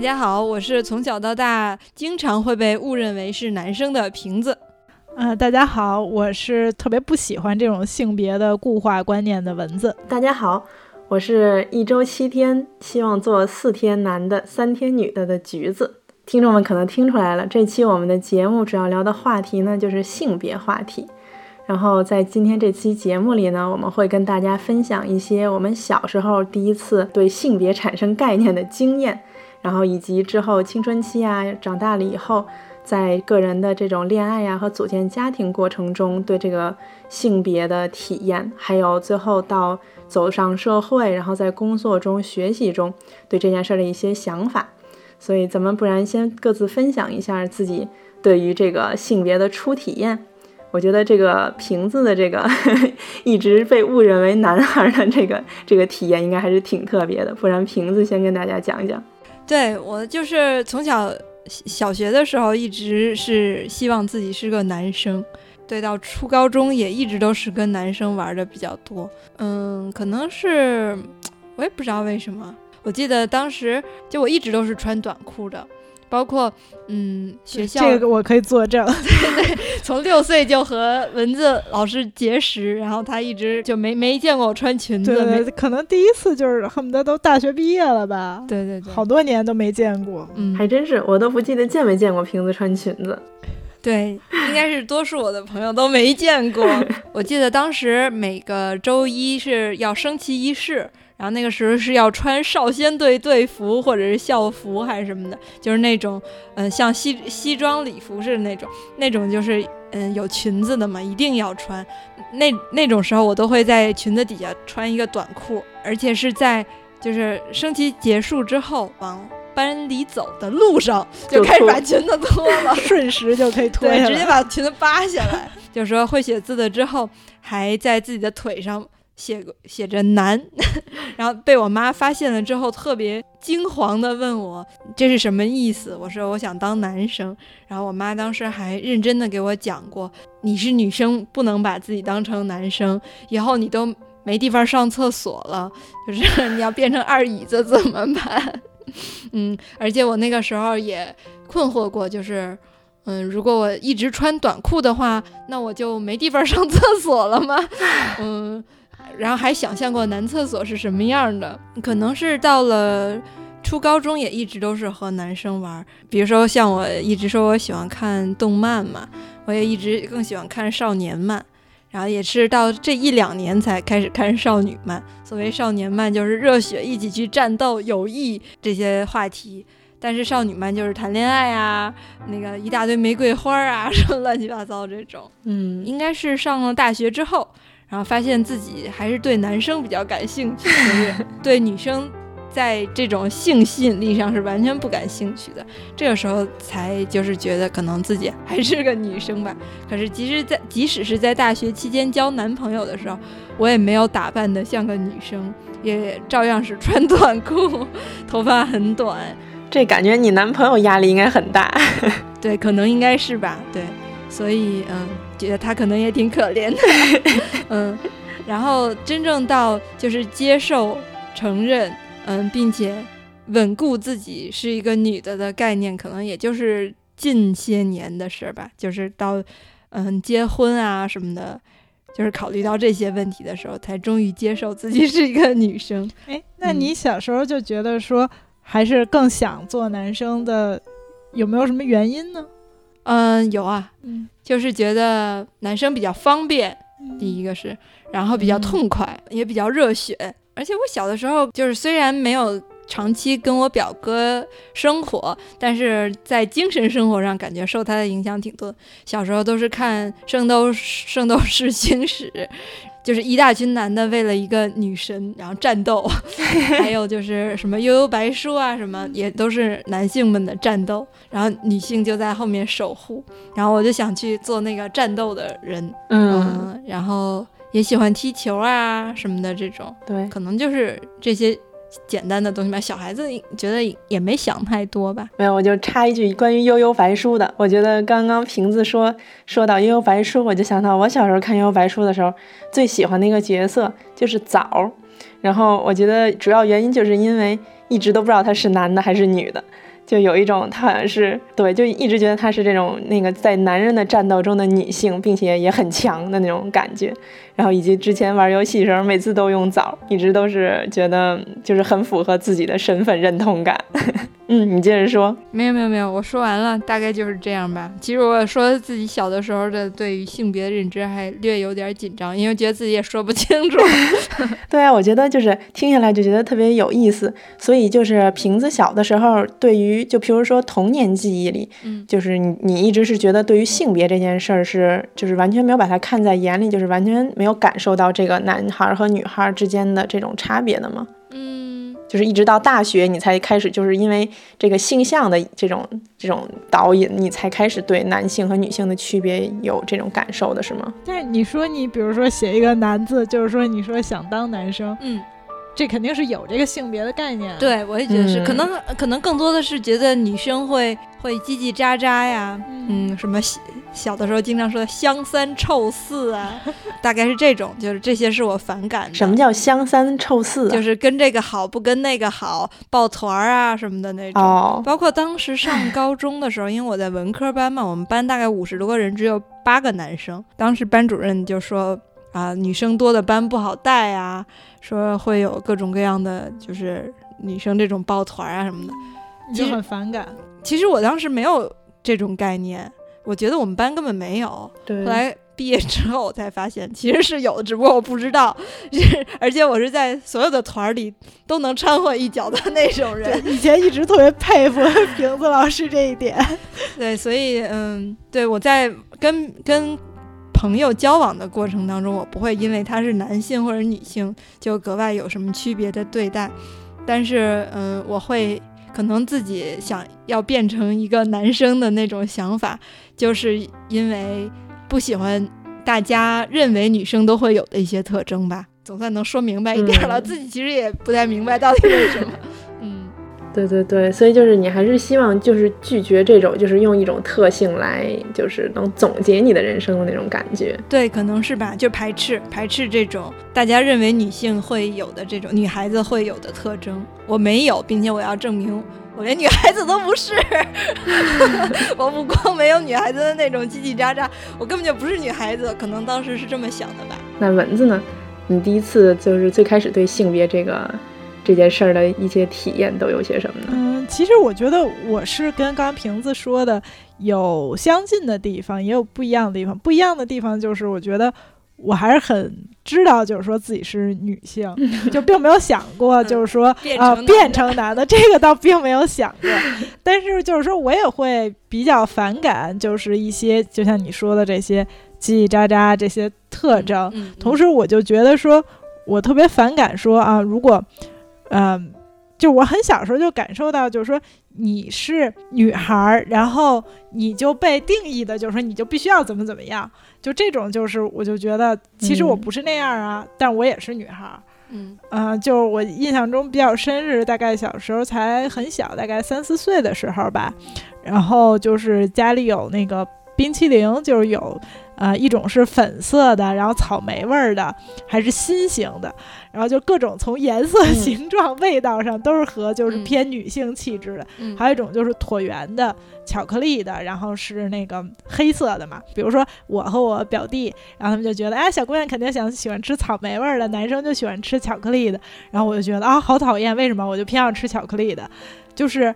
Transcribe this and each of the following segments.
大家好，我是从小到大经常会被误认为是男生的瓶子。呃，大家好，我是特别不喜欢这种性别的固化观念的蚊子。大家好，我是一周七天，希望做四天男的、三天女的的橘子。听众们可能听出来了，这期我们的节目主要聊的话题呢，就是性别话题。然后在今天这期节目里呢，我们会跟大家分享一些我们小时候第一次对性别产生概念的经验。然后以及之后青春期啊，长大了以后，在个人的这种恋爱呀和组建家庭过程中，对这个性别的体验，还有最后到走上社会，然后在工作中、学习中对这件事的一些想法。所以咱们不然先各自分享一下自己对于这个性别的初体验。我觉得这个瓶子的这个 一直被误认为男孩的这个这个体验，应该还是挺特别的。不然瓶子先跟大家讲讲。对我就是从小小学的时候一直是希望自己是个男生，对，到初高中也一直都是跟男生玩的比较多。嗯，可能是 我也不知道为什么，我记得当时就我一直都是穿短裤的。包括嗯，学校这个我可以作证。对 对，从六岁就和蚊子老师结识，然后他一直就没没见过我穿裙子。对，可能第一次就是恨不得都大学毕业了吧？对对对，好多年都没见过。嗯，还真是，我都不记得见没见过瓶子穿裙子。对，应该是多数我的朋友都没见过。我记得当时每个周一是要升旗仪式。然后那个时候是要穿少先队队服或者是校服还是什么的，就是那种，嗯，像西西装礼服似的那种，那种就是嗯有裙子的嘛，一定要穿。那那种时候我都会在裙子底下穿一个短裤，而且是在就是升旗结束之后往班里走的路上 就开始把裙子脱了，瞬时就可以脱对，直接把裙子扒下来。就说会写字的之后，还在自己的腿上。写写着男，然后被我妈发现了之后，特别惊慌的问我这是什么意思。我说我想当男生。然后我妈当时还认真的给我讲过，你是女生，不能把自己当成男生，以后你都没地方上厕所了，就是 你要变成二椅子怎么办？嗯，而且我那个时候也困惑过，就是嗯，如果我一直穿短裤的话，那我就没地方上厕所了吗？嗯。然后还想象过男厕所是什么样的，可能是到了初高中也一直都是和男生玩。比如说像我一直说我喜欢看动漫嘛，我也一直更喜欢看少年漫。然后也是到这一两年才开始看少女漫。所谓少年漫就是热血一起去战斗、友谊这些话题，但是少女漫就是谈恋爱啊，那个一大堆玫瑰花啊，什么乱七八糟这种。嗯，应该是上了大学之后。然后发现自己还是对男生比较感兴趣，对女生在这种性吸引力上是完全不感兴趣的。这个时候才就是觉得可能自己还是个女生吧。可是即使在即使是在大学期间交男朋友的时候，我也没有打扮得像个女生，也照样是穿短裤，头发很短。这感觉你男朋友压力应该很大。对，可能应该是吧。对。所以，嗯，觉得他可能也挺可怜的，嗯，然后真正到就是接受、承认，嗯，并且稳固自己是一个女的的概念，可能也就是近些年的事吧。就是到，嗯，结婚啊什么的，就是考虑到这些问题的时候，才终于接受自己是一个女生。哎，那你小时候就觉得说，还是更想做男生的，有没有什么原因呢？嗯，有啊，就是觉得男生比较方便，第一个是，然后比较痛快，也比较热血。而且我小的时候，就是虽然没有长期跟我表哥生活，但是在精神生活上感觉受他的影响挺多。小时候都是看《圣斗圣斗士星矢》，就是一大群男的为了一个女神然后战斗，还有就是什么悠悠白书啊，什么也都是男性们的战斗，然后女性就在后面守护。然后我就想去做那个战斗的人，嗯，然后也喜欢踢球啊什么的这种，对，可能就是这些。简单的东西吧，小孩子觉得也没想太多吧。没有，我就插一句关于《悠悠白书》的。我觉得刚刚瓶子说说到《悠悠白书》，我就想到我小时候看《悠悠白书》的时候，最喜欢的一个角色就是枣。然后我觉得主要原因就是因为一直都不知道他是男的还是女的。就有一种，他好像是对，就一直觉得他是这种那个在男人的战斗中的女性，并且也很强的那种感觉。然后以及之前玩游戏时候，每次都用枣，一直都是觉得就是很符合自己的身份认同感。嗯，你接着说。没有没有没有，我说完了，大概就是这样吧。其实我说自己小的时候的对于性别的认知还略有点紧张，因为觉得自己也说不清楚。对啊，我觉得就是听下来就觉得特别有意思。所以就是瓶子小的时候，对于就譬如说童年记忆里，嗯，就是你你一直是觉得对于性别这件事儿是就是完全没有把它看在眼里，就是完全没有感受到这个男孩和女孩之间的这种差别的吗？嗯就是一直到大学，你才开始，就是因为这个性向的这种这种导引，你才开始对男性和女性的区别有这种感受的，是吗？但是你说你，比如说写一个男字，就是说你说想当男生，嗯。这肯定是有这个性别的概念，对我也觉得是，可能可能更多的是觉得女生会会叽叽喳喳呀，嗯，什么小的时候经常说香三臭四啊，大概是这种，就是这些是我反感的。什么叫香三臭四？就是跟这个好不跟那个好，抱团儿啊什么的那种。哦。包括当时上高中的时候，因为我在文科班嘛，我们班大概五十多个人，只有八个男生，当时班主任就说。啊，女生多的班不好带啊，说会有各种各样的，就是女生这种抱团啊什么的，就很反感。其实我当时没有这种概念，我觉得我们班根本没有。对。后来毕业之后，我才发现其实是有的，只不过我不知道。而且我是在所有的团里都能掺和一脚的那种人。以前一直特别佩服瓶子老师这一点。对，所以嗯，对我在跟跟。朋友交往的过程当中，我不会因为他是男性或者女性就格外有什么区别的对待，但是，嗯，我会可能自己想要变成一个男生的那种想法，就是因为不喜欢大家认为女生都会有的一些特征吧，总算能说明白一点了。自己其实也不太明白到底为什么。对对对，所以就是你还是希望就是拒绝这种就是用一种特性来就是能总结你的人生的那种感觉。对，可能是吧，就排斥排斥这种大家认为女性会有的这种女孩子会有的特征，我没有，并且我要证明我连女孩子都不是。我不光没有女孩子的那种叽叽喳喳，我根本就不是女孩子，可能当时是这么想的吧。那蚊子呢？你第一次就是最开始对性别这个。这件事儿的一些体验都有些什么呢？嗯，其实我觉得我是跟刚刚瓶子说的有相近的地方，也有不一样的地方。不一样的地方就是，我觉得我还是很知道，就是说自己是女性，就并没有想过，就是说啊变成男的，这个倒并没有想过。但是就是说我也会比较反感，就是一些就像你说的这些叽叽喳喳这些特征。同时，我就觉得说我特别反感说啊，如果嗯，就我很小时候就感受到，就是说你是女孩儿，然后你就被定义的，就是说你就必须要怎么怎么样，就这种就是，我就觉得其实我不是那样啊，但我也是女孩儿。嗯，呃，就我印象中比较深是大概小时候才很小，大概三四岁的时候吧，然后就是家里有那个冰淇淋，就是有。呃，一种是粉色的，然后草莓味儿的，还是心形的，然后就各种从颜色、形状、味道上都是和就是偏女性气质的。还有一种就是椭圆的巧克力的，然后是那个黑色的嘛。比如说我和我表弟，然后他们就觉得，哎，小姑娘肯定想喜欢吃草莓味儿的，男生就喜欢吃巧克力的。然后我就觉得啊，好讨厌，为什么我就偏要吃巧克力的？就是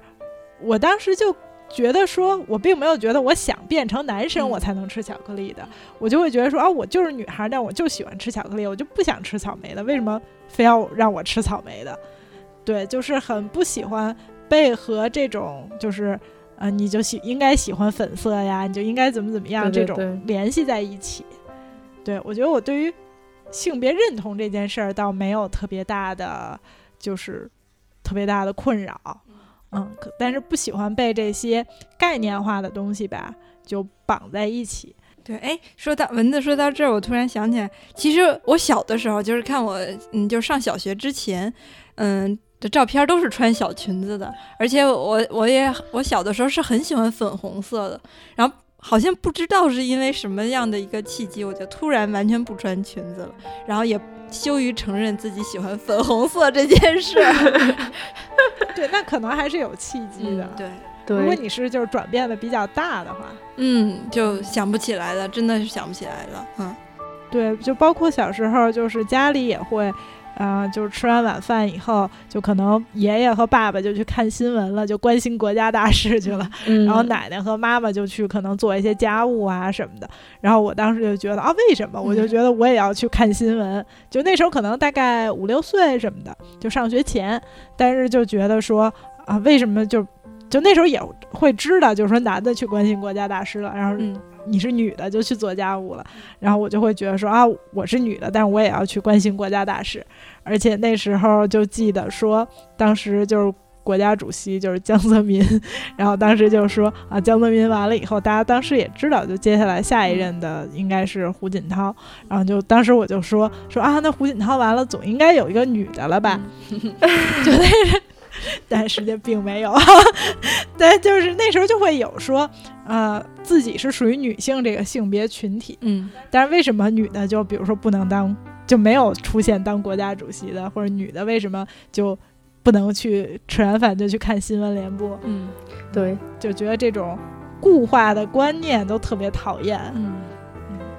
我当时就。觉得说，我并没有觉得我想变成男生我才能吃巧克力的，我就会觉得说啊，我就是女孩，但我就喜欢吃巧克力，我就不想吃草莓的，为什么非要让我吃草莓的？对，就是很不喜欢被和这种就是，呃，你就喜应该喜欢粉色呀，你就应该怎么怎么样这种联系在一起。对我觉得我对于性别认同这件事儿倒没有特别大的，就是特别大的困扰。嗯，可但是不喜欢被这些概念化的东西吧，就绑在一起。对，哎，说到蚊子，说到这儿，我突然想起来，其实我小的时候，就是看我，嗯，就上小学之前，嗯，的照片都是穿小裙子的，而且我我也我小的时候是很喜欢粉红色的，然后好像不知道是因为什么样的一个契机，我就突然完全不穿裙子了，然后也羞于承认自己喜欢粉红色这件事。对，那可能还是有契机的。对。如果你是就是转变的比较大的话，嗯，就想不起来了，真的是想不起来了，嗯，对，就包括小时候，就是家里也会，啊，就是吃完晚饭以后，就可能爷爷和爸爸就去看新闻了，就关心国家大事去了，然后奶奶和妈妈就去可能做一些家务啊什么的，然后我当时就觉得啊，为什么？我就觉得我也要去看新闻，就那时候可能大概五六岁什么的，就上学前，但是就觉得说啊，为什么就。就那时候也会知道，就是说男的去关心国家大事了，然后你是女的就去做家务了，然后我就会觉得说啊，我是女的，但是我也要去关心国家大事，而且那时候就记得说，当时就是国家主席就是江泽民，然后当时就说啊，江泽民完了以后，大家当时也知道，就接下来下一任的应该是胡锦涛，然后就当时我就说说啊，那胡锦涛完了，总应该有一个女的了吧，就那个。但实际并没有，但就是那时候就会有说，呃，自己是属于女性这个性别群体，嗯，但是为什么女的就比如说不能当，就没有出现当国家主席的，或者女的为什么就不能去吃完饭就去看新闻联播？嗯，对，就觉得这种固化的观念都特别讨厌。嗯，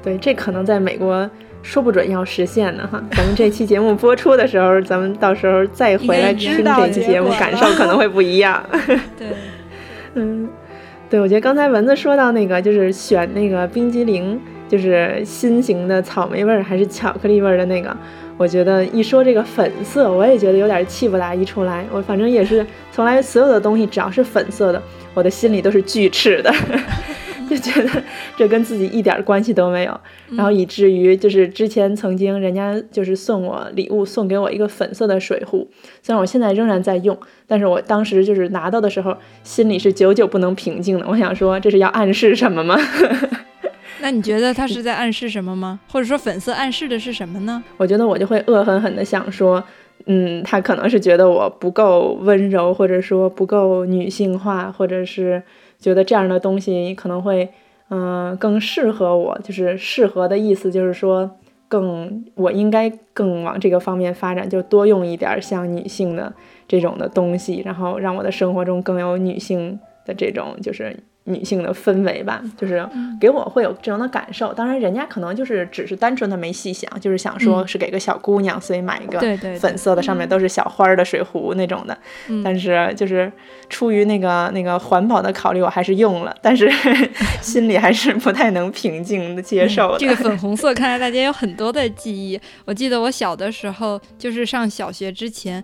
对，这可能在美国。说不准要实现呢哈！咱们这期节目播出的时候，咱们到时候再回来听这期节目，感受可能会不一样。对，嗯，对，我觉得刚才蚊子说到那个，就是选那个冰激凌，就是新型的草莓味儿还是巧克力味儿的那个，我觉得一说这个粉色，我也觉得有点气不打一处来。我反正也是从来所有的东西只要是粉色的，我的心里都是巨斥的。就觉得这跟自己一点关系都没有，然后以至于就是之前曾经人家就是送我礼物，送给我一个粉色的水壶，虽然我现在仍然在用，但是我当时就是拿到的时候，心里是久久不能平静的。我想说，这是要暗示什么吗？那你觉得他是在暗示什么吗？或者说粉色暗示的是什么呢？我觉得我就会恶狠狠的想说，嗯，他可能是觉得我不够温柔，或者说不够女性化，或者是。觉得这样的东西可能会，嗯，更适合我。就是适合的意思，就是说，更我应该更往这个方面发展，就多用一点像女性的这种的东西，然后让我的生活中更有女性的这种，就是。女性的氛围吧，就是给我会有这样的感受。当然，人家可能就是只是单纯的没细想，就是想说是给个小姑娘，所以买一个粉色的，上面都是小花的水壶那种的。但是就是出于那个那个环保的考虑，我还是用了。但是 心里还是不太能平静的接受。这个粉红色，看来大家有很多的记忆。我记得我小的时候，就是上小学之前。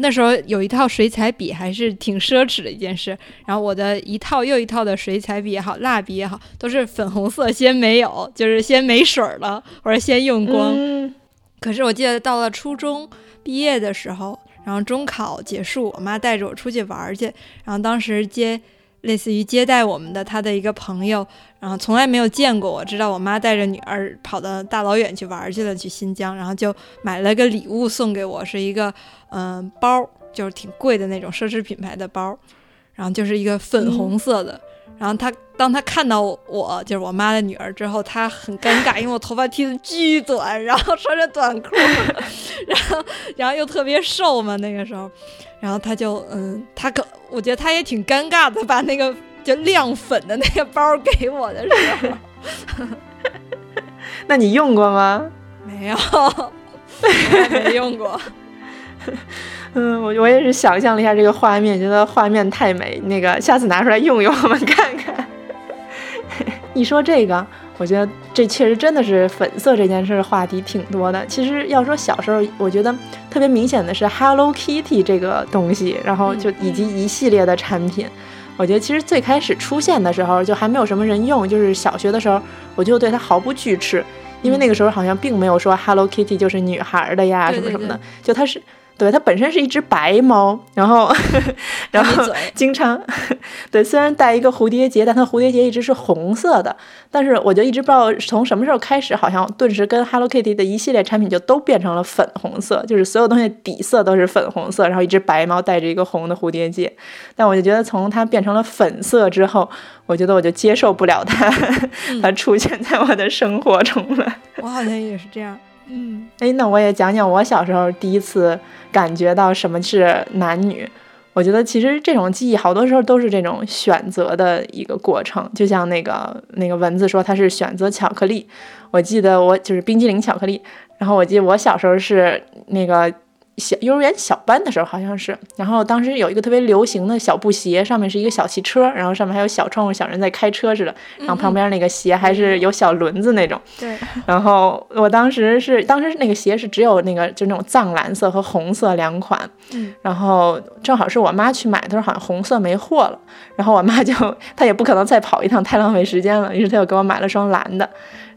那时候有一套水彩笔还是挺奢侈的一件事，然后我的一套又一套的水彩笔也好，蜡笔也好，都是粉红色，先没有，就是先没水了，或者先用光。可是我记得到了初中毕业的时候，然后中考结束，我妈带着我出去玩去，然后当时接。类似于接待我们的他的一个朋友，然后从来没有见过我，知道我妈带着女儿跑到大老远去玩去了，去新疆，然后就买了个礼物送给我，是一个嗯包，就是挺贵的那种奢侈品牌的包，然后就是一个粉红色的。然后他当他看到我就是我妈的女儿之后，他很尴尬，因为我头发剃的巨短，然后穿着短裤，然后然后又特别瘦嘛那个时候。然后他就嗯，他可我觉得他也挺尴尬的，把那个就亮粉的那个包给我的时候。那你用过吗？没有，没用过。嗯，我我也是想象了一下这个画面，觉得画面太美。那个下次拿出来用用，我们看看。一说这个。我觉得这确实真的是粉色这件事话题挺多的。其实要说小时候，我觉得特别明显的是 Hello Kitty 这个东西，然后就以及一系列的产品。我觉得其实最开始出现的时候就还没有什么人用，就是小学的时候我就对它毫不惧斥。因为那个时候好像并没有说 Hello Kitty 就是女孩的呀什么什么的，就它是。对，它本身是一只白猫，然后，然后 经常，对，虽然带一个蝴蝶结，但它蝴蝶结一直是红色的。但是我就一直不知道从什么时候开始，好像顿时跟 Hello Kitty 的一系列产品就都变成了粉红色，就是所有东西底色都是粉红色，然后一只白猫带着一个红的蝴蝶结。但我就觉得从它变成了粉色之后，我觉得我就接受不了它，它出现在我的生活中了。我好像也是这样。嗯，哎，那我也讲讲我小时候第一次感觉到什么是男女。我觉得其实这种记忆好多时候都是这种选择的一个过程，就像那个那个文字说他是选择巧克力。我记得我就是冰激凌巧克力，然后我记得我小时候是那个。小幼儿园小班的时候好像是，然后当时有一个特别流行的小布鞋，上面是一个小汽车，然后上面还有小窗户，小人在开车似的，然后旁边那个鞋还是有小轮子那种。对。然后我当时是，当时那个鞋是只有那个就那种藏蓝色和红色两款。嗯。然后正好是我妈去买的时候，好像红色没货了，然后我妈就她也不可能再跑一趟，太浪费时间了，于是她又给我买了双蓝的。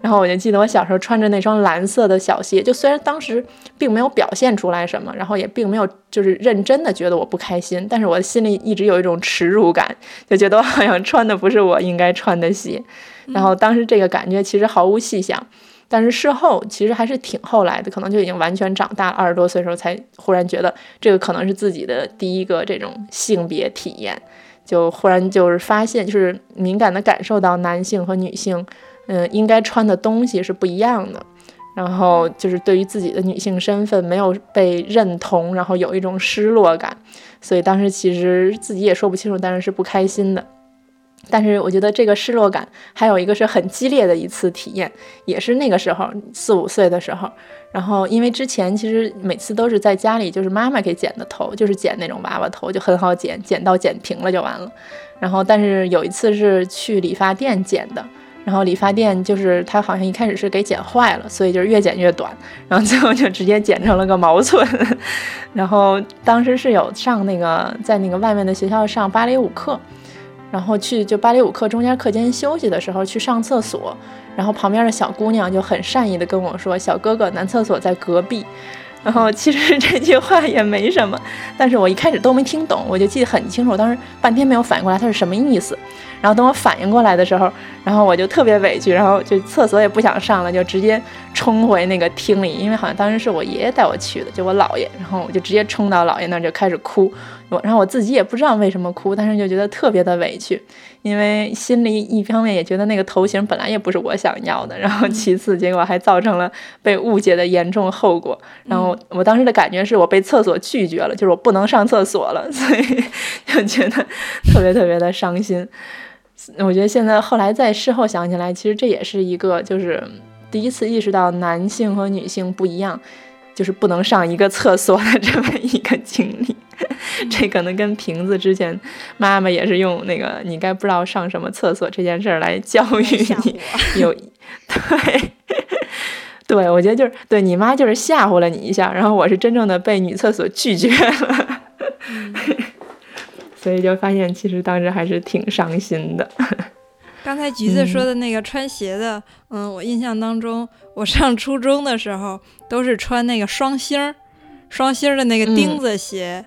然后我就记得我小时候穿着那双蓝色的小鞋，就虽然当时并没有表现出来什么，然后也并没有就是认真的觉得我不开心，但是我心里一直有一种耻辱感，就觉得我好像穿的不是我应该穿的鞋。然后当时这个感觉其实毫无细想，但是事后其实还是挺后来的，可能就已经完全长大二十多岁的时候才忽然觉得这个可能是自己的第一个这种性别体验，就忽然就是发现就是敏感的感受到男性和女性。嗯，应该穿的东西是不一样的，然后就是对于自己的女性身份没有被认同，然后有一种失落感，所以当时其实自己也说不清楚，但是是不开心的。但是我觉得这个失落感还有一个是很激烈的一次体验，也是那个时候四五岁的时候，然后因为之前其实每次都是在家里，就是妈妈给剪的头，就是剪那种娃娃头，就很好剪，剪到剪平了就完了。然后但是有一次是去理发店剪的。然后理发店就是他好像一开始是给剪坏了，所以就是越剪越短，然后最后就直接剪成了个毛寸。然后当时是有上那个在那个外面的学校上芭蕾舞课，然后去就芭蕾舞课中间课间休息的时候去上厕所，然后旁边的小姑娘就很善意的跟我说：“小哥哥，男厕所在隔壁。”然后其实这句话也没什么，但是我一开始都没听懂，我就记得很清楚，当时半天没有反应过来他是什么意思。然后等我反应过来的时候，然后我就特别委屈，然后就厕所也不想上了，就直接冲回那个厅里，因为好像当时是我爷爷带我去的，就我姥爷，然后我就直接冲到姥爷那儿就开始哭。我然后我自己也不知道为什么哭，但是就觉得特别的委屈，因为心里一方面也觉得那个头型本来也不是我想要的，然后其次结果还造成了被误解的严重后果。然后我当时的感觉是我被厕所拒绝了，就是我不能上厕所了，所以 就觉得特别特别的伤心。我觉得现在后来在事后想起来，其实这也是一个就是第一次意识到男性和女性不一样，就是不能上一个厕所的这么一个经历。这可能跟瓶子之前妈妈也是用那个你该不知道上什么厕所这件事儿来教育你，有对对，我觉得就是对你妈就是吓唬了你一下，然后我是真正的被女厕所拒绝了。所以就发现，其实当时还是挺伤心的。刚才橘子说的那个穿鞋的，嗯，我印象当中，我上初中的时候都是穿那个双星儿、双星儿的那个钉子鞋，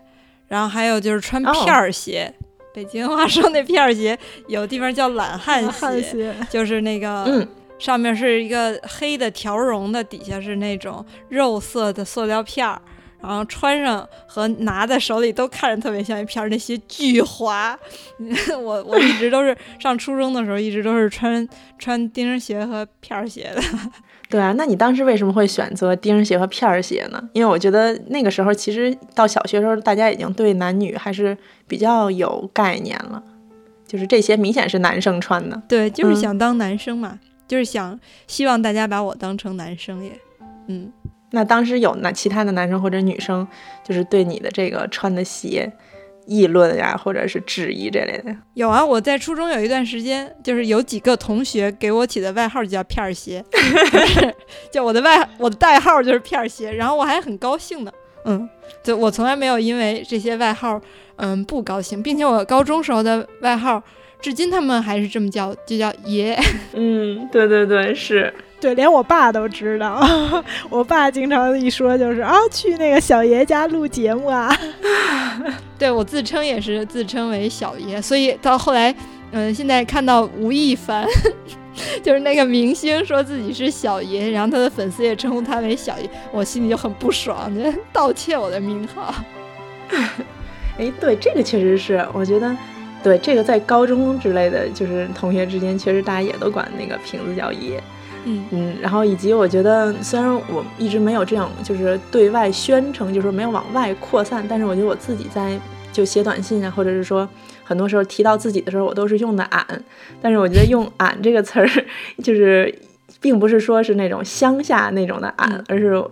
然后还有就是穿片儿鞋。北京话说那片儿鞋，有地方叫懒汉鞋，就是那个上面是一个黑的条绒的，底下是那种肉色的塑料片儿。然后穿上和拿在手里都看着特别像一片儿，那些巨滑。我我一直都是 上初中的时候，一直都是穿穿钉儿鞋和片儿鞋的。对啊，那你当时为什么会选择钉儿鞋和片儿鞋呢？因为我觉得那个时候其实到小学时候，大家已经对男女还是比较有概念了，就是这些明显是男生穿的。对，就是想当男生嘛，就是想希望大家把我当成男生也，嗯。那当时有那其他的男生或者女生，就是对你的这个穿的鞋议论呀，或者是质疑这类的？有啊，我在初中有一段时间，就是有几个同学给我起的外号就叫片儿鞋，就 我的外我的代号就是片儿鞋，然后我还很高兴呢，嗯，就我从来没有因为这些外号嗯不高兴，并且我高中时候的外号，至今他们还是这么叫，就叫爷。嗯，对对对，是。对，连我爸都知道。我爸经常一说就是啊，去那个小爷家录节目啊。对我自称也是自称为小爷，所以到后来，嗯，现在看到吴亦凡，就是那个明星说自己是小爷，然后他的粉丝也称呼他为小爷，我心里就很不爽，就盗窃我的名号。哎，对，这个确实是，我觉得。对这个在高中之类的就是同学之间，确实大家也都管那个瓶子叫爷，嗯嗯，然后以及我觉得虽然我一直没有这样就是对外宣称，就是没有往外扩散，但是我觉得我自己在就写短信啊，或者是说很多时候提到自己的时候，我都是用的俺，但是我觉得用俺这个词儿，就是并不是说是那种乡下那种的俺，而是。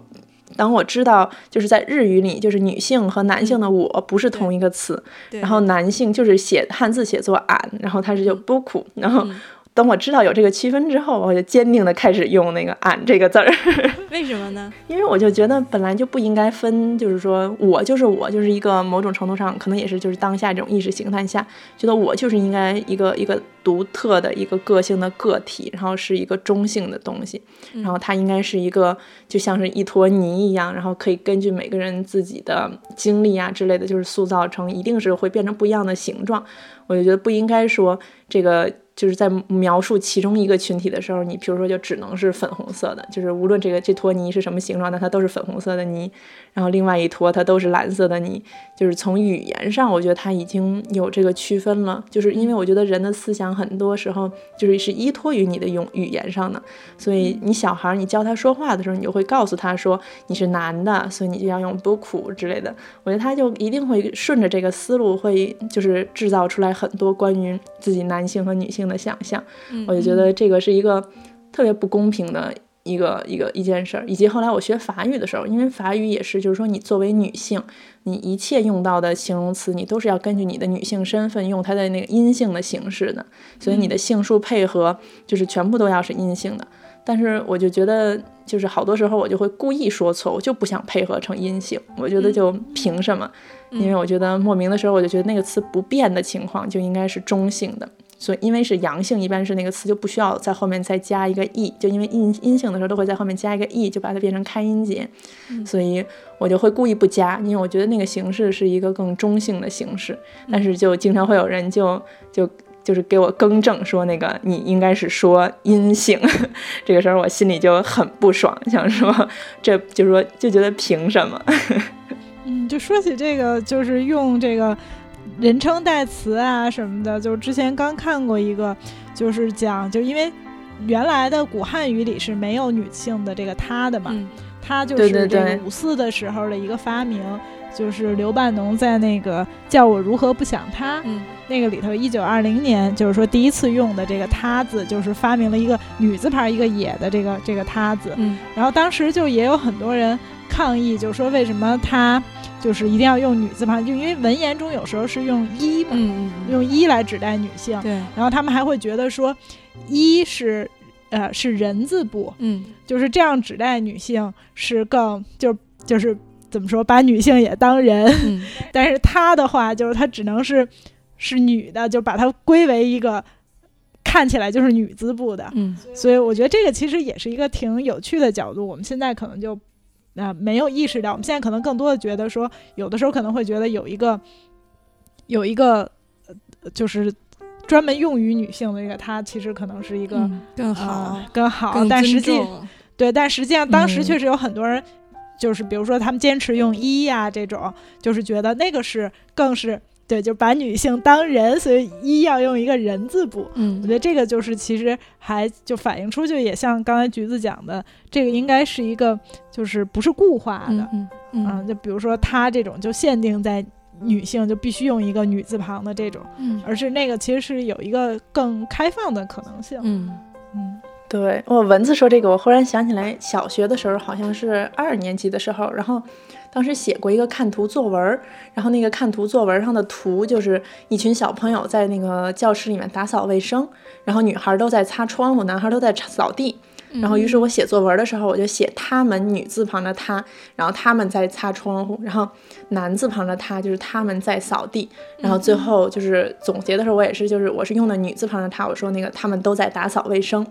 当我知道，就是在日语里，就是女性和男性的“我”不是同一个词，然后男性就是写汉字写作“俺”，然后它是就不苦，然后。等我知道有这个区分之后，我就坚定的开始用那个“俺”这个字儿。为什么呢？因为我就觉得本来就不应该分，就是说我就是我，就是一个某种程度上可能也是就是当下这种意识形态下，觉得我就是应该一个一个独特的一个个性的个体，然后是一个中性的东西，然后它应该是一个就像是一坨泥一样，然后可以根据每个人自己的经历啊之类的，就是塑造成一定是会变成不一样的形状。我就觉得不应该说这个。就是在描述其中一个群体的时候，你比如说就只能是粉红色的，就是无论这个这坨泥是什么形状的，它都是粉红色的泥。然后另外一坨它都是蓝色的泥，就是从语言上，我觉得它已经有这个区分了。就是因为我觉得人的思想很多时候就是是依托于你的用语言上的，所以你小孩你教他说话的时候，你就会告诉他说你是男的，所以你就要用多苦之类的。我觉得他就一定会顺着这个思路，会就是制造出来很多关于自己男性和女性。的想象，我就觉得这个是一个特别不公平的一个一个一件事儿。以及后来我学法语的时候，因为法语也是，就是说你作为女性，你一切用到的形容词，你都是要根据你的女性身份用它的那个阴性的形式的，所以你的性数配合就是全部都要是阴性的。但是我就觉得，就是好多时候我就会故意说错，我就不想配合成阴性。我觉得就凭什么？因为我觉得莫名的时候，我就觉得那个词不变的情况就应该是中性的。所以，因为是阳性，一般是那个词就不需要在后面再加一个 e，就因为阴阴性的时候都会在后面加一个 e，就把它变成开音节。所以我就会故意不加，因为我觉得那个形式是一个更中性的形式。但是就经常会有人就就就是给我更正说那个你应该是说阴性，这个时候我心里就很不爽，想说这就是说就觉得凭什么？嗯，就说起这个，就是用这个。人称代词啊什么的，就之前刚看过一个，就是讲，就因为原来的古汉语里是没有女性的这个她的嘛，她就是这个五四的时候的一个发明，就是刘半农在那个叫我如何不想他那个里头，一九二零年就是说第一次用的这个她字，就是发明了一个女字旁一个也的这个这个她字，然后当时就也有很多人抗议，就说为什么他。就是一定要用女字旁，就因为文言中有时候是用一嘛，用一来指代女性。对，然后他们还会觉得说，一是呃是人字部，嗯，就是这样指代女性是更就就是怎么说，把女性也当人。但是他的话就是他只能是是女的，就把它归为一个看起来就是女字部的。嗯，所以我觉得这个其实也是一个挺有趣的角度。我们现在可能就。啊，没有意识到，我们现在可能更多的觉得说，有的时候可能会觉得有一个，有一个，呃就是专门用于女性的一个，它其实可能是一个更好、更好，但实际对，但实际上当时确实有很多人，就是比如说他们坚持用一呀这种，就是觉得那个是更是。对，就把女性当人，所以一要用一个人字部。嗯，我觉得这个就是其实还就反映出，就也像刚才橘子讲的，这个应该是一个就是不是固化的。嗯嗯，就比如说他这种就限定在女性就必须用一个女字旁的这种，嗯，而是那个其实是有一个更开放的可能性。嗯嗯，对我蚊子说这个，我忽然想起来，小学的时候好像是二年级的时候，然后。当时写过一个看图作文，然后那个看图作文上的图就是一群小朋友在那个教室里面打扫卫生，然后女孩都在擦窗户，男孩都在扫地。然后于是我写作文的时候，我就写他们女字旁的他，然后他们在擦窗户，然后男字旁的他就是他们在扫地。然后最后就是总结的时候，我也是就是我是用的女字旁的他，我说那个他们都在打扫卫生。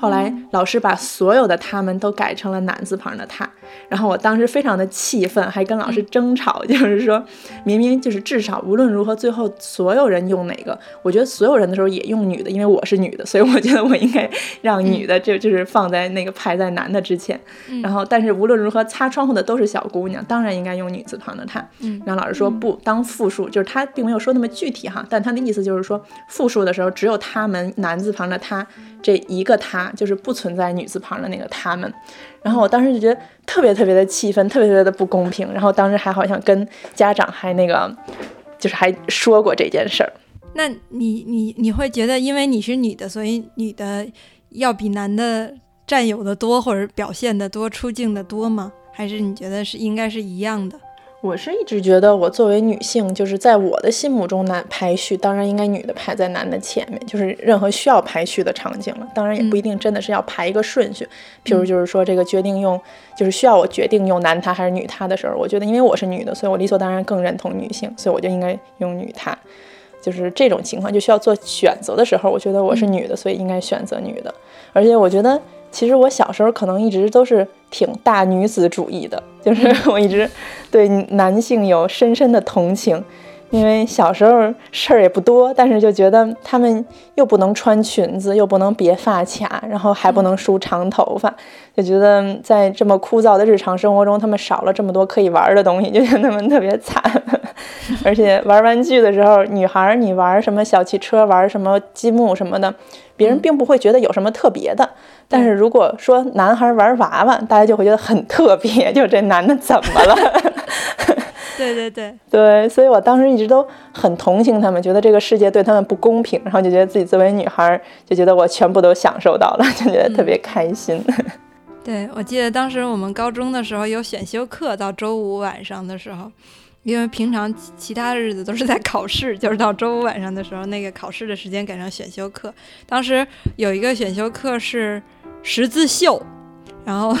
后来老师把所有的他们都改成了男字旁的他，然后我当时非常的气愤，还跟老师争吵，就是说明明就是至少无论如何，最后所有人用哪个，我觉得所有人的时候也用女的，因为我是女的，所以我觉得我应该让女的就就是放在那个排在男的之前。然后但是无论如何，擦窗户的都是小姑娘，当然应该用女字旁的她。然后老师说不，当复数，就是他并没有说那么具体哈，但他的意思就是说复数的时候只有他们男字旁的他这一个他。就是不存在女字旁的那个他们，然后我当时就觉得特别特别的气愤，特别特别的不公平。然后当时还好像跟家长还那个，就是还说过这件事儿。那你你你会觉得，因为你是女的，所以女的要比男的占有的多，或者表现的多、出镜的多吗？还是你觉得是应该是一样的？我是一直觉得，我作为女性，就是在我的心目中，男排序当然应该女的排在男的前面，就是任何需要排序的场景了。当然也不一定真的是要排一个顺序，譬如就是说这个决定用，就是需要我决定用男他还是女他的时候，我觉得因为我是女的，所以我理所当然更认同女性，所以我就应该用女他。就是这种情况就需要做选择的时候，我觉得我是女的，所以应该选择女的。而且我觉得。其实我小时候可能一直都是挺大女子主义的，就是我一直对男性有深深的同情，因为小时候事儿也不多，但是就觉得他们又不能穿裙子，又不能别发卡，然后还不能梳长头发，就觉得在这么枯燥的日常生活中，他们少了这么多可以玩的东西，就觉得他们特别惨。而且玩玩具的时候，女孩你玩什么小汽车，玩什么积木什么的，别人并不会觉得有什么特别的。但是如果说男孩玩娃娃，大家就会觉得很特别，就这男的怎么了？对对对 对，所以我当时一直都很同情他们，觉得这个世界对他们不公平，然后就觉得自己作为女孩，就觉得我全部都享受到了，就觉得特别开心。对，我记得当时我们高中的时候有选修课，到周五晚上的时候，因为平常其他的日子都是在考试，就是到周五晚上的时候，那个考试的时间赶上选修课。当时有一个选修课是。十字绣，然后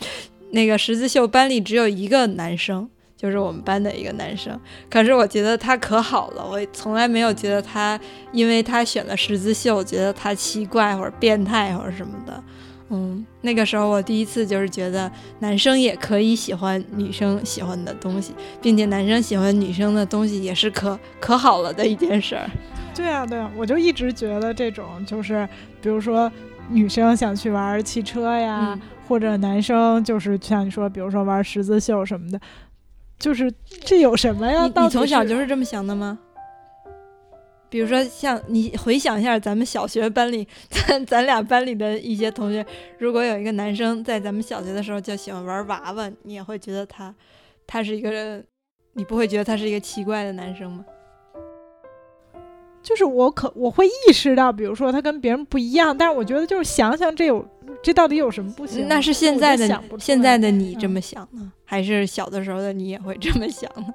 那个十字绣班里只有一个男生，就是我们班的一个男生。可是我觉得他可好了，我从来没有觉得他，因为他选了十字绣，觉得他奇怪或者变态或者什么的。嗯，那个时候我第一次就是觉得男生也可以喜欢女生喜欢的东西，并且男生喜欢女生的东西也是可可好了的一件事儿。对啊，对啊，我就一直觉得这种就是，比如说。女生想去玩汽车呀，或者男生就是像你说，比如说玩十字绣什么的，就是这有什么呀？你从小就是这么想的吗？比如说，像你回想一下咱们小学班里，咱咱俩班里的一些同学，如果有一个男生在咱们小学的时候就喜欢玩娃娃，你也会觉得他，他是一个，你不会觉得他是一个奇怪的男生吗？就是我可我会意识到，比如说他跟别人不一样，但是我觉得就是想想这有这到底有什么不行？那是现在的现在的你这么想呢，还是小的时候的你也会这么想呢？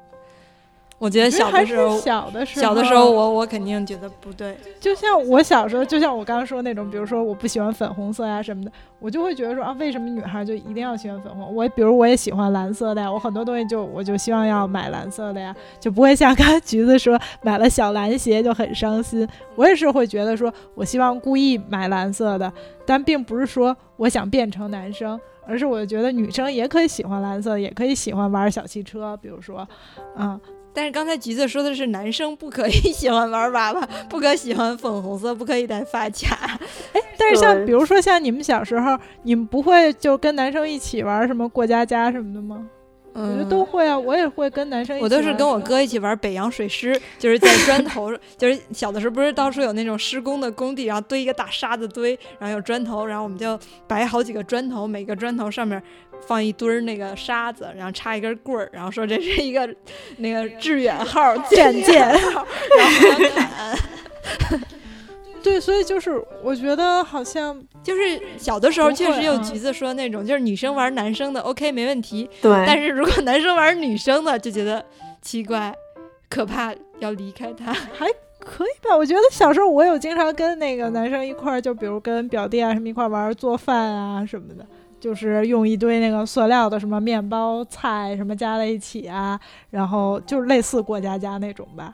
我觉得小的时候，小的时候，小的时候，我我肯定觉得不对。就像我小时候，就像我刚刚说那种，比如说我不喜欢粉红色呀什么的，我就会觉得说啊，为什么女孩就一定要喜欢粉红？我比如我也喜欢蓝色的呀，我很多东西就我就希望要买蓝色的呀，就不会像刚才橘子说买了小蓝鞋就很伤心。我也是会觉得说我希望故意买蓝色的，但并不是说我想变成男生，而是我觉得女生也可以喜欢蓝色，也可以喜欢玩小汽车，比如说，嗯。但是刚才橘子说的是男生不可以喜欢玩娃娃，不可喜欢粉红色，不可以戴发卡。哎，但是像比如说像你们小时候，你们不会就跟男生一起玩什么过家家什么的吗？我觉得都会啊，我也会跟男生。我都是跟我哥一起玩北洋水师，就是在砖头，就是小的时候不是到处有那种施工的工地，然后堆一个大沙子堆，然后有砖头，然后我们就摆好几个砖头，每个砖头上面放一堆儿那个沙子，然后插一根棍儿，然后说这是一个 那个致远号战舰，然后砍。对，所以就是我觉得好像 就是小的时候确实有橘子说那种，就是女生玩男生的 OK 没问题，对。但是如果男生玩女生的，就觉得奇怪、可怕，要离开他。还可以吧？我觉得小时候我有经常跟那个男生一块儿，就比如跟表弟啊什么一块玩做饭啊什么的，就是用一堆那个塑料的什么面包菜什么加在一起啊，然后就是类似过家家那种吧。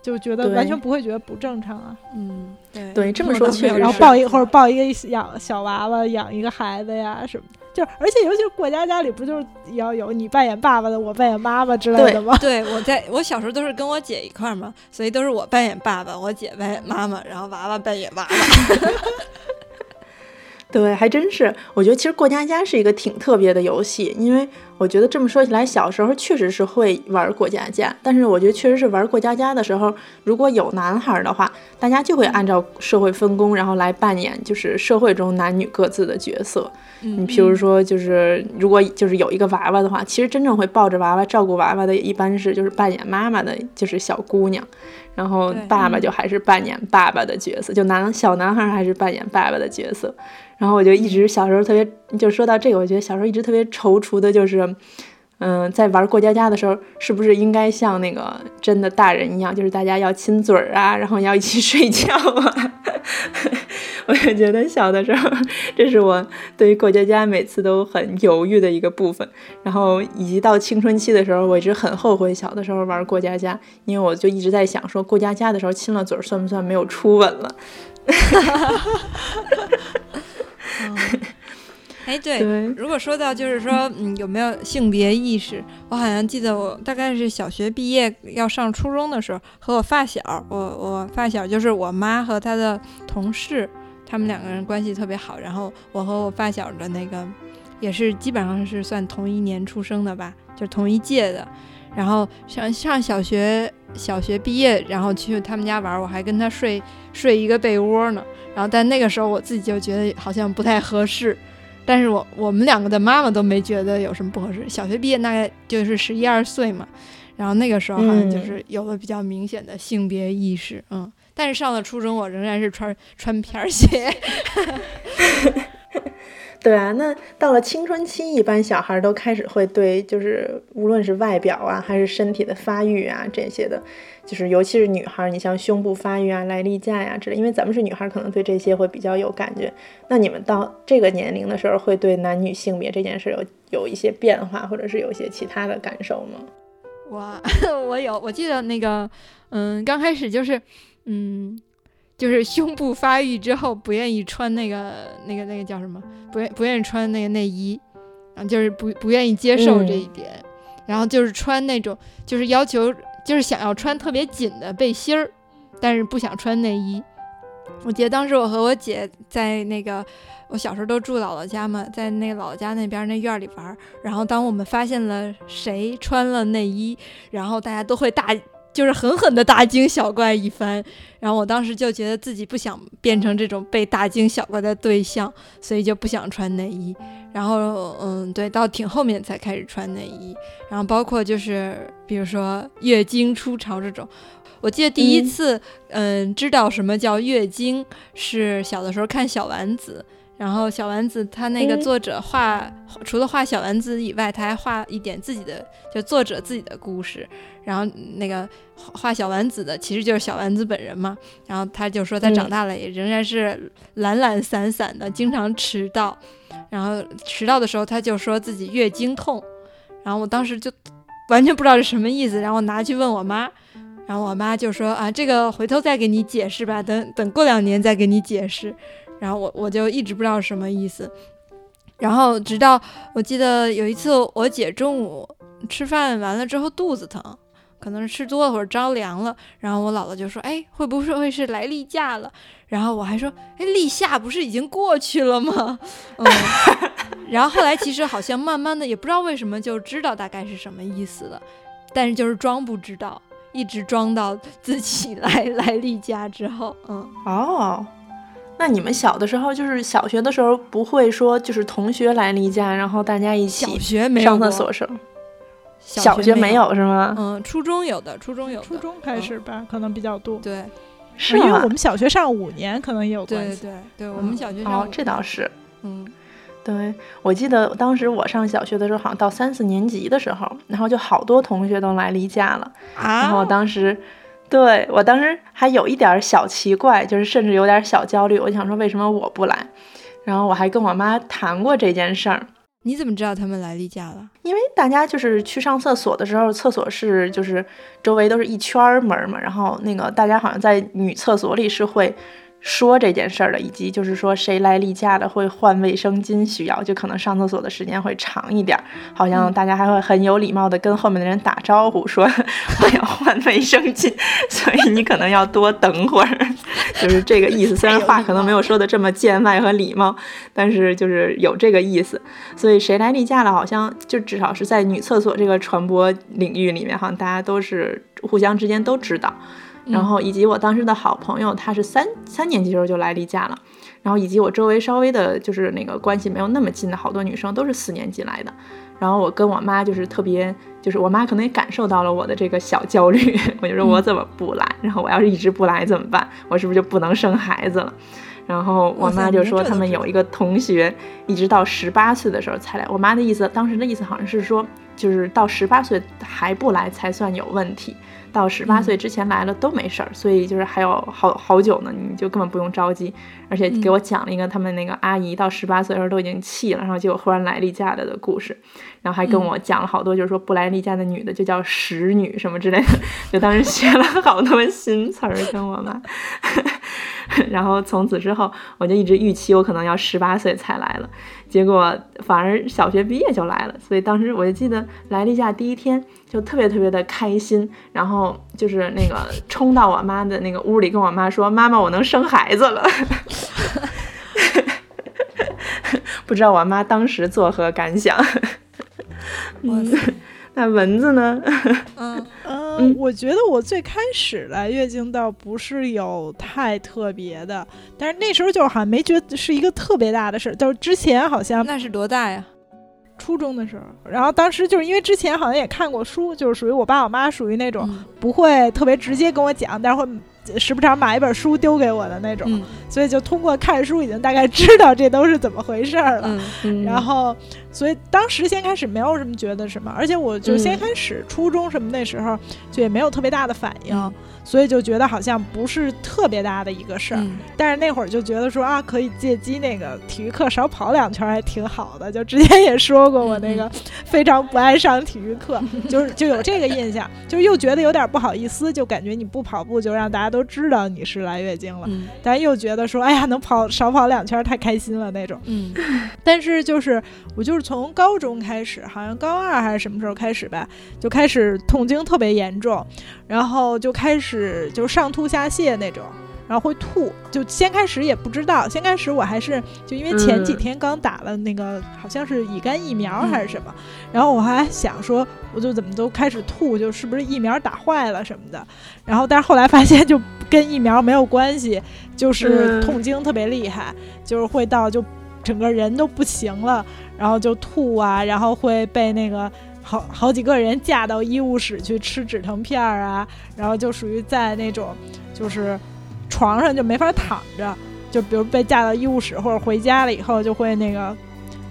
就觉得完全不会觉得不正常啊。嗯，对对这么说确实然后抱一或者抱一个养小娃娃养一个孩子呀什么，就是而且尤其是过家家里不就是要有你扮演爸爸的，我扮演妈妈之类的吗？对，我在我小时候都是跟我姐一块儿嘛，所以都是我扮演爸爸，我姐扮演妈妈，然后娃娃扮演娃娃。对，还真是。我觉得其实过家家是一个挺特别的游戏，因为我觉得这么说起来，小时候确实是会玩过家家，但是我觉得确实是玩过家家的时候，如果有男孩的话，大家就会按照社会分工，然后来扮演就是社会中男女各自的角色。你譬如说，就是如果就是有一个娃娃的话，其实真正会抱着娃娃照顾娃娃的，一般是就是扮演妈妈的，就是小姑娘，然后爸爸就还是扮演爸爸的角色，就男小男孩还是扮演爸爸的角色。然后我就一直小时候特别，就说到这个，我觉得小时候一直特别踌躇的就是，嗯，在玩过家家的时候，是不是应该像那个真的大人一样，就是大家要亲嘴儿啊，然后要一起睡觉啊？我也觉得小的时候，这是我对于过家家每次都很犹豫的一个部分。然后以及到青春期的时候，我一直很后悔小的时候玩过家家，因为我就一直在想说，过家家的时候亲了嘴儿算不算没有初吻了？哎，对，对如果说到就是说，嗯，有没有性别意识？我好像记得我大概是小学毕业要上初中的时候，和我发小，我我发小就是我妈和她的同事，他们两个人关系特别好。然后我和我发小的那个也是基本上是算同一年出生的吧，就是同一届的。然后上上小学，小学毕业，然后去他们家玩，我还跟他睡睡一个被窝呢。然后但那个时候我自己就觉得好像不太合适。但是我我们两个的妈妈都没觉得有什么不合适。小学毕业大概就是十一二岁嘛，然后那个时候好像就是有了比较明显的性别意识，嗯。但是上了初中，我仍然是穿穿片儿鞋。对啊，那到了青春期，一般小孩都开始会对，就是无论是外表啊，还是身体的发育啊这些的，就是尤其是女孩，你像胸部发育啊、来例假呀、之类，因为咱们是女孩，可能对这些会比较有感觉。那你们到这个年龄的时候，会对男女性别这件事有有一些变化，或者是有一些其他的感受吗？我 我有，我记得那个，嗯，刚开始就是，嗯。就是胸部发育之后不愿意穿那个那个那个叫什么？不愿不愿意穿那个内衣，然后就是不不愿意接受这一点，嗯、然后就是穿那种就是要求就是想要穿特别紧的背心儿，但是不想穿内衣。我记得当时我和我姐在那个我小时候都住姥姥家嘛，在那姥姥家那边那院里玩，然后当我们发现了谁穿了内衣，然后大家都会大。就是狠狠的大惊小怪一番，然后我当时就觉得自己不想变成这种被大惊小怪的对象，所以就不想穿内衣。然后，嗯，对，到挺后面才开始穿内衣。然后包括就是比如说月经初潮这种，我记得第一次，嗯，嗯知道什么叫月经是小的时候看小丸子。然后小丸子他那个作者画，嗯、除了画小丸子以外，他还画一点自己的，就作者自己的故事。然后那个画小丸子的其实就是小丸子本人嘛。然后他就说他长大了也仍然是懒懒散散的，经常迟到。然后迟到的时候他就说自己月经痛。然后我当时就完全不知道是什么意思，然后拿去问我妈。然后我妈就说啊，这个回头再给你解释吧，等等过两年再给你解释。然后我我就一直不知道什么意思，然后直到我记得有一次我姐中午吃饭完了之后肚子疼，可能是吃多了或者着凉了，然后我姥姥就说：“哎，会不会是来例假了？”然后我还说：“哎，立夏不是已经过去了吗？”嗯，然后后来其实好像慢慢的也不知道为什么就知道大概是什么意思了，但是就是装不知道，一直装到自己来 来例假之后，嗯，哦。那你们小的时候，就是小学的时候，不会说就是同学来例假，然后大家一起小学没有上厕所时候，小学没有是吗？嗯，初中有的，初中有的，初中开始吧，嗯、可能比较多。对，是因为我们小学上五年，可能也有关系。对对对，我们小学上、哦，这倒是。嗯，对，我记得当时我上小学的时候，好像到三四年级的时候，然后就好多同学都来例假了，啊、然后当时。对我当时还有一点小奇怪，就是甚至有点小焦虑。我想说为什么我不来，然后我还跟我妈谈过这件事儿。你怎么知道他们来例假了？因为大家就是去上厕所的时候，厕所是就是周围都是一圈门嘛，然后那个大家好像在女厕所里是会。说这件事儿的，以及就是说谁来例假的会换卫生巾，需要就可能上厕所的时间会长一点，好像大家还会很有礼貌的跟后面的人打招呼，说 我要换卫生巾，所以你可能要多等会儿，就是这个意思。虽然话可能没有说的这么见外和礼貌，但是就是有这个意思。所以谁来例假了，好像就至少是在女厕所这个传播领域里面，好像大家都是互相之间都知道。然后以及我当时的好朋友，他是三三年级时候就来例假了，然后以及我周围稍微的就是那个关系没有那么近的好多女生都是四年级来的，然后我跟我妈就是特别，就是我妈可能也感受到了我的这个小焦虑，我就说我怎么不来？然后我要是一直不来怎么办？我是不是就不能生孩子了？然后我妈就说他们有一个同学一直到十八岁的时候才来，我妈的意思当时的意思好像是说，就是到十八岁还不来才算有问题。到十八岁之前来了都没事儿，所以就是还有好好久呢，你就根本不用着急。而且给我讲了一个他们那个阿姨到十八岁的时候都已经气了，然后结果忽然来例假了的故事，然后还跟我讲了好多，就是说不来例假的女的就叫使女什么之类的，就当时学了好多新词儿跟我妈。然后从此之后，我就一直预期我可能要十八岁才来了，结果反而小学毕业就来了。所以当时我就记得来例假第一天就特别特别的开心，然后就是那个冲到我妈的那个屋里跟我妈说：“妈妈，我能生孩子了。”不知道我妈当时作何感想？嗯，那蚊子呢？嗯。嗯，我觉得我最开始来月经倒不是有太特别的，但是那时候就好像没觉得是一个特别大的事儿。就是之前好像那是多大呀？初中的时候，然后当时就是因为之前好像也看过书，就是属于我爸我妈属于那种不会特别直接跟我讲，但是会。时不常买一本书丢给我的那种，所以就通过看书已经大概知道这都是怎么回事儿了。然后，所以当时先开始没有什么觉得什么，而且我就先开始初中什么那时候就也没有特别大的反应。所以就觉得好像不是特别大的一个事儿，但是那会儿就觉得说啊，可以借机那个体育课少跑两圈还挺好的。就之前也说过，我那个非常不爱上体育课，就是就有这个印象，就又觉得有点不好意思，就感觉你不跑步就让大家都知道你是来月经了，但又觉得说哎呀，能跑少跑两圈太开心了那种。嗯，但是就是我就是从高中开始，好像高二还是什么时候开始吧，就开始痛经特别严重，然后就开始。就是上吐下泻那种，然后会吐。就先开始也不知道，先开始我还是就因为前几天刚打了那个好像是乙肝疫苗还是什么，然后我还想说，我就怎么都开始吐，就是不是疫苗打坏了什么的。然后但是后来发现就跟疫苗没有关系，就是痛经特别厉害，就是会到就整个人都不行了，然后就吐啊，然后会被那个。好好几个人架到医务室去吃止疼片儿啊，然后就属于在那种，就是床上就没法躺着，就比如被架到医务室或者回家了以后就会那个，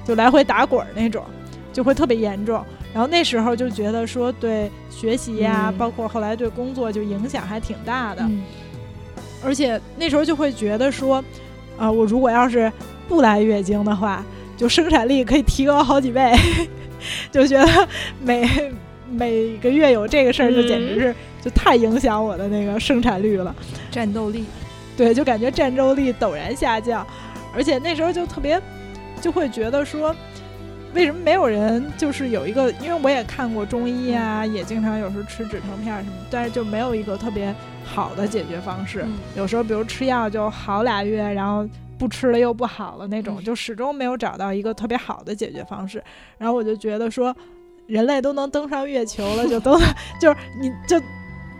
就来回打滚那种，就会特别严重。然后那时候就觉得说对学习呀，包括后来对工作就影响还挺大的，而且那时候就会觉得说，啊，我如果要是不来月经的话，就生产力可以提高好几倍。就觉得每每个月有这个事儿，就简直是就太影响我的那个生产率了，战斗力，对，就感觉战斗力陡然下降，而且那时候就特别就会觉得说，为什么没有人就是有一个？因为我也看过中医啊，也经常有时候吃止疼片什么，但是就没有一个特别好的解决方式。有时候比如吃药就好俩月，然后。不吃了又不好了那种，就始终没有找到一个特别好的解决方式。然后我就觉得说，人类都能登上月球了，就都 就是你就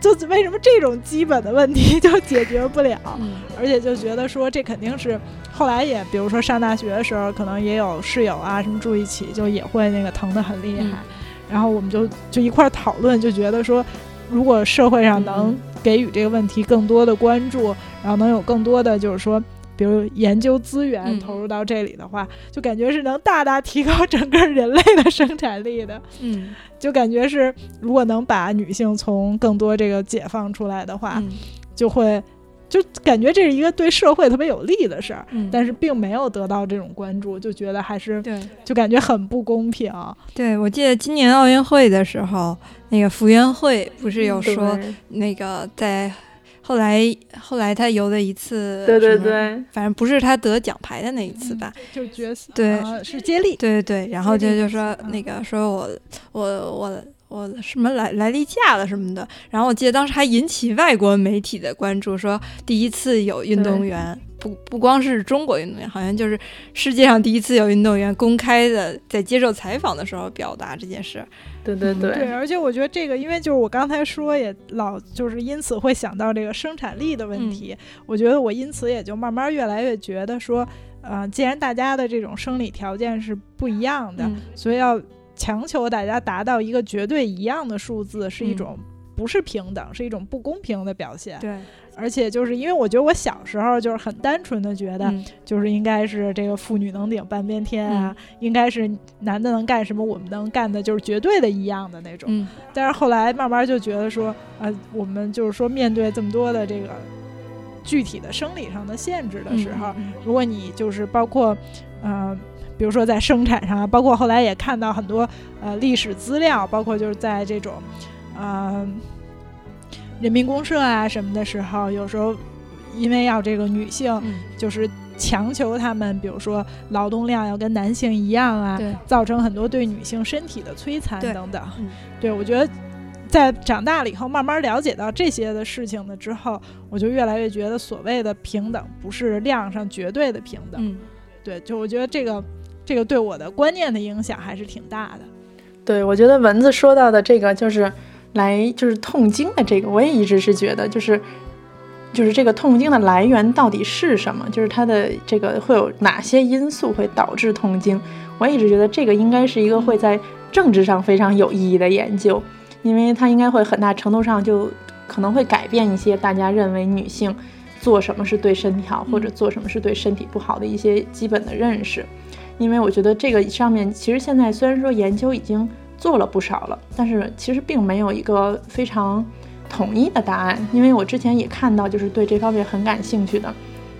就为什么这种基本的问题 就解决不了？而且就觉得说这肯定是后来也，比如说上大学的时候，可能也有室友啊什么住一起，就也会那个疼得很厉害。然后我们就就一块讨论，就觉得说，如果社会上能给予这个问题更多的关注，然后能有更多的就是说。比如研究资源投入到这里的话，就感觉是能大大提高整个人类的生产力的。嗯，就感觉是如果能把女性从更多这个解放出来的话，就会就感觉这是一个对社会特别有利的事儿，嗯但是并没有得到这种关注，就觉得还是对就感觉很不公平。对，我记得今年奥运会的时候，那个傅园慧不是有说那个在后来后来他游了一次，对对，对，反正不是他得奖牌的那一次吧？就决赛对呃是接力，对对对，然后就就说嗯那个说我我我我什么来来例假了什么的，然后我记得当时还引起外国媒体的关注，说第一次有运动员。不不光是中国运动员，好像就是世界上第一次有运动员公开的在接受采访的时候表达这件事。对对嗯对，而且我觉得这个，因为就是我刚才说也老就是因此会想到这个生产力的问题，我觉得我因此也就慢慢越来越觉得说，呃，既然大家的这种生理条件是不一样的，嗯。所以要强求大家达到一个绝对一样的数字，是一种不是平等，是一种不公平的表现。对，而且就是因为我觉得我小时候就是很单纯的觉得，嗯。就是应该是这个妇女能顶半边天啊，应该是男的能干什么，我们能干的就是绝对的一样的那种。嗯。但是后来慢慢就觉得说，呃，我们就是说面对这么多的这个具体的生理上的限制的时候，嗯。如果你就是包括，呃，比如说在生产上啊，包括后来也看到很多呃历史资料，包括就是在这种，呃，人民公社啊什么的时候，有时候因为要这个女性嗯就是强求他们，比如说劳动量要跟男性一样啊，对，造成很多对女性身体的摧残对等等。嗯对我觉得。在长大了以后，慢慢了解到这些的事情了之后，我就越来越觉得所谓的平等不是量上绝对的平等。嗯对，就我觉得这个这个对我的观念的影响还是挺大的。对，我觉得蚊子说到的这个就是来就是痛经的这个，我也一直是觉得就是就是这个痛经的来源到底是什么，就是它的这个会有哪些因素会导致痛经。我一直觉得这个应该是一个会在政治上非常有意义的研究，因为它应该会很大程度上就可能会改变一些大家认为女性做什么是对身体好，或者做什么是对身体不好的一些基本的认识。因为我觉得这个上面其实现在虽然说研究已经做了不少了，但是其实并没有一个非常统一的答案。因为我之前也看到，就是对这方面很感兴趣的，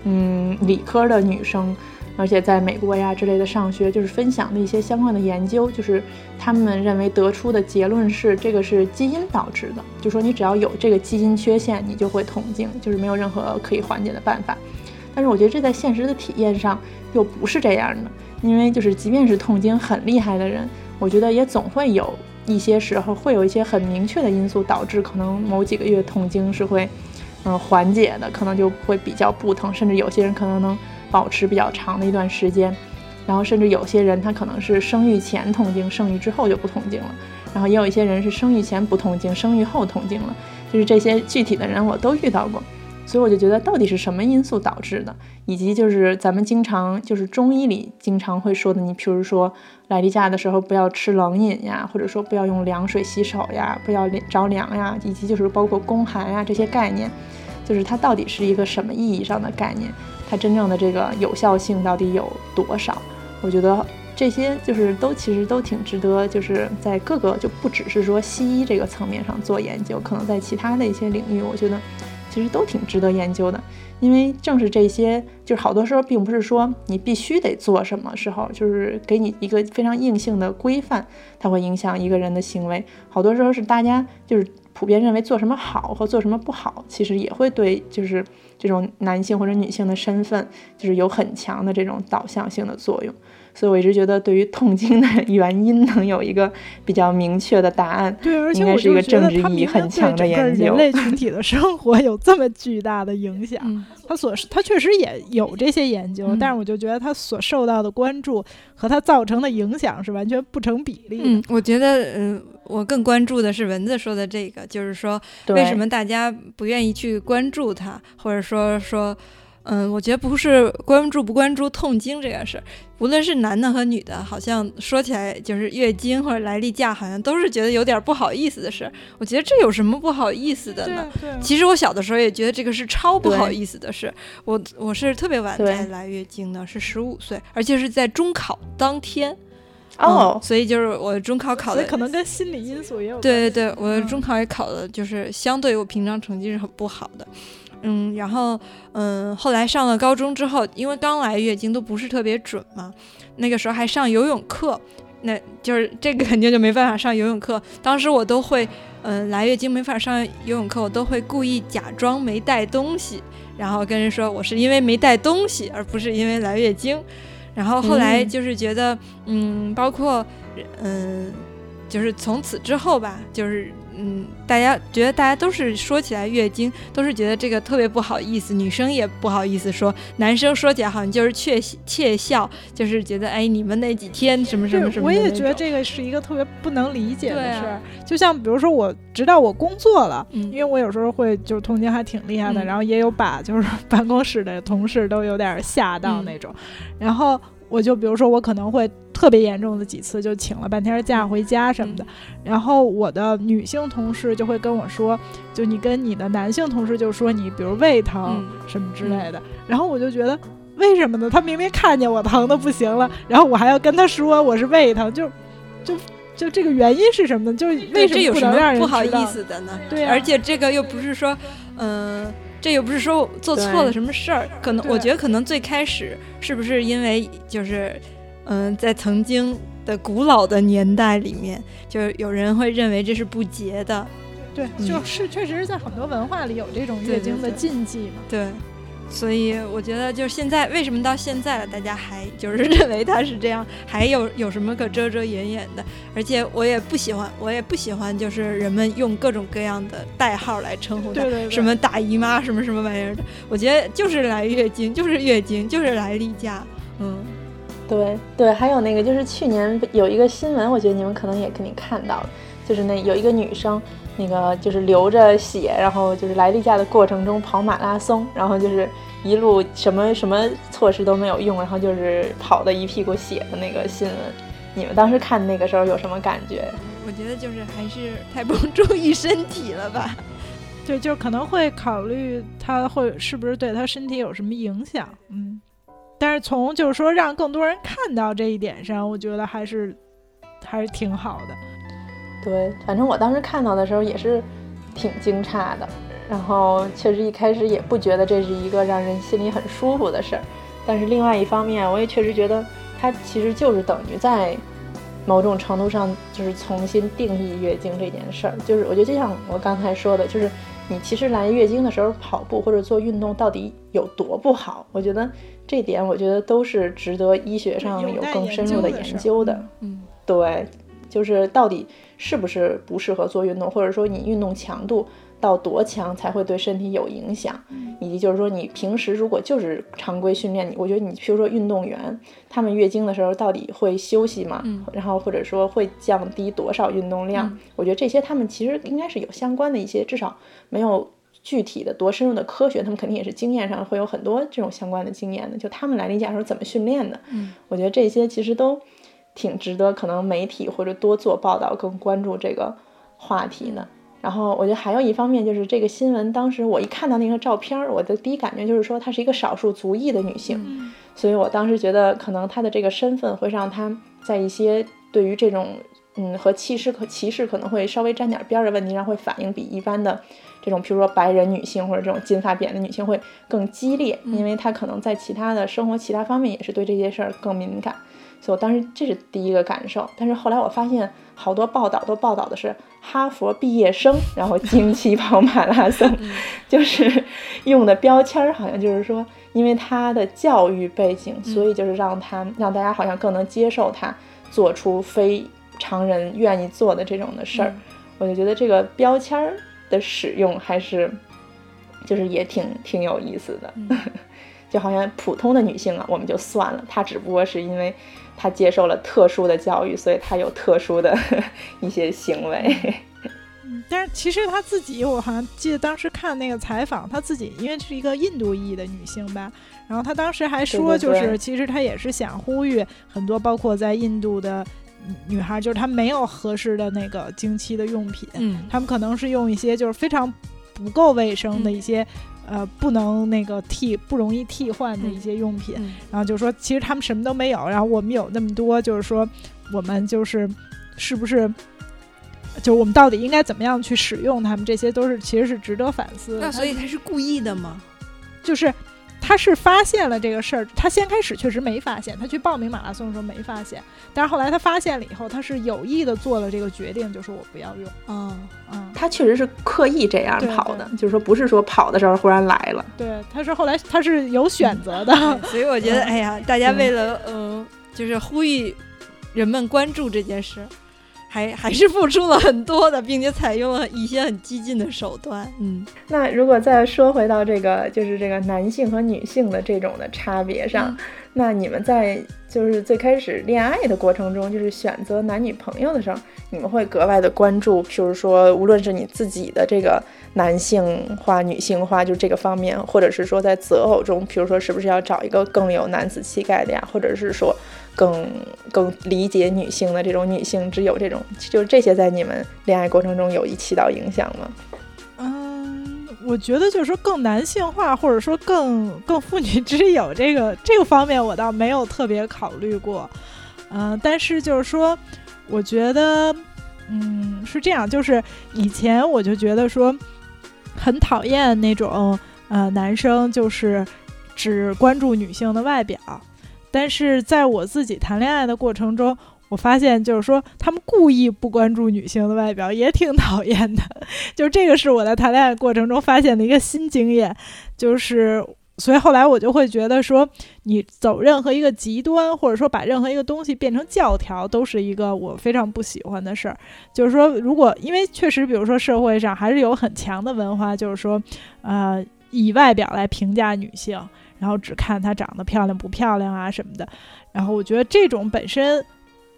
嗯，理科的女生，而且在美国呀之类的上学，就是分享的一些相关的研究，就是他们认为得出的结论是这个是基因导致的，就说你只要有这个基因缺陷，你就会痛经，就是没有任何可以缓解的办法。但是我觉得这在现实的体验上又不是这样的，因为就是即便是痛经很厉害的人，我觉得也总会有一些时候会有一些很明确的因素导致可能某几个月痛经是会嗯、缓解的，可能就会比较不疼，甚至有些人可能能保持比较长的一段时间，然后甚至有些人他可能是生育前痛经，生育之后就不痛经了，然后也有一些人是生育前不痛经，生育后痛经了，就是这些具体的人我都遇到过。所以我就觉得，到底是什么因素导致的，以及就是咱们经常就是中医里经常会说的，你譬如说来例假的时候不要吃冷饮呀，或者说不要用凉水洗手呀，不要着凉呀，以及就是包括宫寒呀这些概念，就是它到底是一个什么意义上的概念，它真正的这个有效性到底有多少？我觉得这些就是都其实都挺值得，就是在各个就不只是说西医这个层面上做研究，可能在其他的一些领域，我觉得。其实都挺值得研究的，因为正是这些，就是好多时候并不是说你必须得做什么时候，就是给你一个非常硬性的规范，它会影响一个人的行为。好多时候是大家就是普遍认为做什么好和做什么不好，其实也会对就是这种男性或者女性的身份，就是有很强的这种导向性的作用。所以我一直觉得，对于痛经的原因能有一个比较明确的答案，对，而且应该我是一个政治意义很强的研人。类群体的生活有这么巨大的影响。嗯它所他确实也有这些研究，嗯但是我就觉得他所受到的关注和他造成的影响是完全不成比例的。嗯，我觉得，嗯、我更关注的是蚊子说的这个，就是说为什么大家不愿意去关注它，或者说说，嗯，我觉得不是关注不关注痛经这个事儿，无论是男的和女的，好像说起来就是月经或者来例假，好像都是觉得有点不好意思的事儿。我觉得这有什么不好意思的呢？其实我小的时候也觉得这个是超不好意思的事。我我是特别晚才来月经的，是十五岁，而且是在中考当天。哦嗯，所以就是我中考考的可能跟心理因素也有关系。对对对，我中考也考的就是相对我平常成绩是很不好的，嗯，然后嗯，后来上了高中之后，因为刚来月经都不是特别准嘛，那个时候还上游泳课，那就是这个肯定就没办法上游泳课。当时我都会，嗯，来月经没法上游泳课，我都会故意假装没带东西，然后跟人说我是因为没带东西，而不是因为来月经。然后后来就是觉得，嗯，包括，嗯，就是从此之后吧，就是。嗯，大家觉得大家都是说起来月经，都是觉得这个特别不好意思，女生也不好意思说，男生说起来好像就是窃窃笑，就是觉得哎，你们那几天什么什么什么。我也觉得这个是一个特别不能理解的事儿。就像比如说我，直到我工作了，因为我有时候会就是痛经还挺厉害的，然后也有把就是办公室的同事都有点吓到那种，然后。我就比如说，我可能会特别严重的几次就请了半天假回家什么的，然后我的女性同事就会跟我说，就你跟你的男性同事就说你比如胃疼什么之类的，然后我就觉得为什么呢？他明明看见我疼的不行了，然后我还要跟他说我是胃疼，就就就这个原因是什么呢？就是为什么不能让人不好意思的呢？对，而且这个又不是说，嗯。这又不是说做错了什么事儿，可能我觉得可能最开始是不是因为就是，嗯，在曾经的古老的年代里面，就是有人会认为这是不洁的，对，就是确实是在很多文化里有这种月经的禁忌嘛，对。所以我觉得，就是现在为什么到现在了，大家还就是认为他是这样，还有有什么可遮遮掩掩的？而且我也不喜欢，我也不喜欢，就是人们用各种各样的代号来称呼他，什么大姨妈，什么什么玩意儿的。我觉得就是来月经，就是月经，就是来例假。嗯，对对，还有那个就是去年有一个新闻，我觉得你们可能也肯定看到了，就是那有一个女生。那个就是流着血，然后就是来例假的过程中跑马拉松，然后就是一路什么什么措施都没有用，然后就是跑的一屁股血的那个新闻。你们当时看那个时候有什么感觉？我觉得就是还是太不注意身体了吧？对，就可能会考虑他会是不是对他身体有什么影响。嗯，但是从就是说让更多人看到这一点上，我觉得还是还是挺好的。对，反正我当时看到的时候也是挺惊诧的，然后确实一开始也不觉得这是一个让人心里很舒服的事儿，但是另外一方面，我也确实觉得它其实就是等于在某种程度上就是重新定义月经这件事儿。就是我觉得就像我刚才说的，就是你其实来月经的时候跑步或者做运动到底有多不好？我觉得这点我觉得都是值得医学上有更深入的研究的。嗯，对。就是到底是不是不适合做运动，或者说你运动强度到多强才会对身体有影响，以及就是说你平时如果就是常规训练，你我觉得你譬如说运动员，他们月经的时候到底会休息吗？然后或者说会降低多少运动量？我觉得这些他们其实应该是有相关的一些，至少没有具体的多深入的科学，他们肯定也是经验上会有很多这种相关的经验的。就他们来理解说怎么训练的，我觉得这些其实都。挺值得可能媒体或者多做报道，更关注这个话题呢。然后我觉得还有一方面就是这个新闻，当时我一看到那个照片，我的第一感觉就是说她是一个少数族裔的女性，所以我当时觉得可能她的这个身份会让她在一些对于这种嗯和歧视和歧视可能会稍微沾点边的问题上会反应比一般的这种，比如说白人女性或者这种金发扁的女性会更激烈，因为她可能在其他的生活其他方面也是对这些事儿更敏感。所以我当时这是第一个感受，但是后来我发现好多报道都报道的是哈佛毕业生，然后经期跑马拉松，就是用的标签儿，好像就是说，因为他的教育背景，所以就是让他让大家好像更能接受他做出非常人愿意做的这种的事儿。我就觉得这个标签儿的使用还是就是也挺挺有意思的，就好像普通的女性啊，我们就算了，她只不过是因为。他接受了特殊的教育，所以他有特殊的 一些行为。嗯，但是其实他自己，我好像记得当时看那个采访，他自己因为是一个印度裔的女性吧，然后他当时还说，就是其实他也是想呼吁很多，包括在印度的女孩，就是她没有合适的那个经期的用品，嗯，他们可能是用一些就是非常不够卫生的一些。呃，不能那个替不容易替换的一些用品，然后就是说，其实他们什么都没有，然后我们有那么多，就是说，我们就是是不是就我们到底应该怎么样去使用它们，这些都是其实是值得反思的。那所以他是故意的吗？就是他是发现了这个事儿，他先开始确实没发现，他去报名马拉松的时候没发现，但是后来他发现了以后，他是有意的做了这个决定，就说我不要用。嗯嗯，他确实是刻意这样跑的，就是说不是说跑的时候忽然来了。对，他是后来他是有选择的。对 所以我觉得，嗯哎呀，大家为了嗯、就是呼吁人们关注这件事，还还是付出了很多的，并且采用了一些很激进的手段。嗯，那如果再说回到这个，就是这个男性和女性的这种的差别上，嗯那你们在就是最开始恋爱的过程中，就是选择男女朋友的时候，你们会格外的关注，譬如说，无论是你自己的这个男性化、女性化，就这个方面，或者是说在择偶中，譬如说是不是要找一个更有男子气概的呀，或者是说更更理解女性的这种女性之友这种，就是这些在你们恋爱过程中有一起到影响吗？嗯，我觉得就是说更男性化，或者说更更妇女之友这个这个方面，我倒没有特别考虑过。嗯、但是就是说，我觉得，嗯，是这样，就是以前我就觉得说，很讨厌那种呃男生就是只关注女性的外表，但是在我自己谈恋爱的过程中。我发现，就是说，他们故意不关注女性的外表，也挺讨厌的。就这个是我在谈恋爱过程中发现的一个新经验，就是所以后来我就会觉得说，你走任何一个极端，或者说把任何一个东西变成教条，都是一个我非常不喜欢的事儿。就是说，如果因为确实，比如说社会上还是有很强的文化，就是说，呃，以外表来评价女性，然后只看她长得漂亮不漂亮啊什么的。然后我觉得这种本身。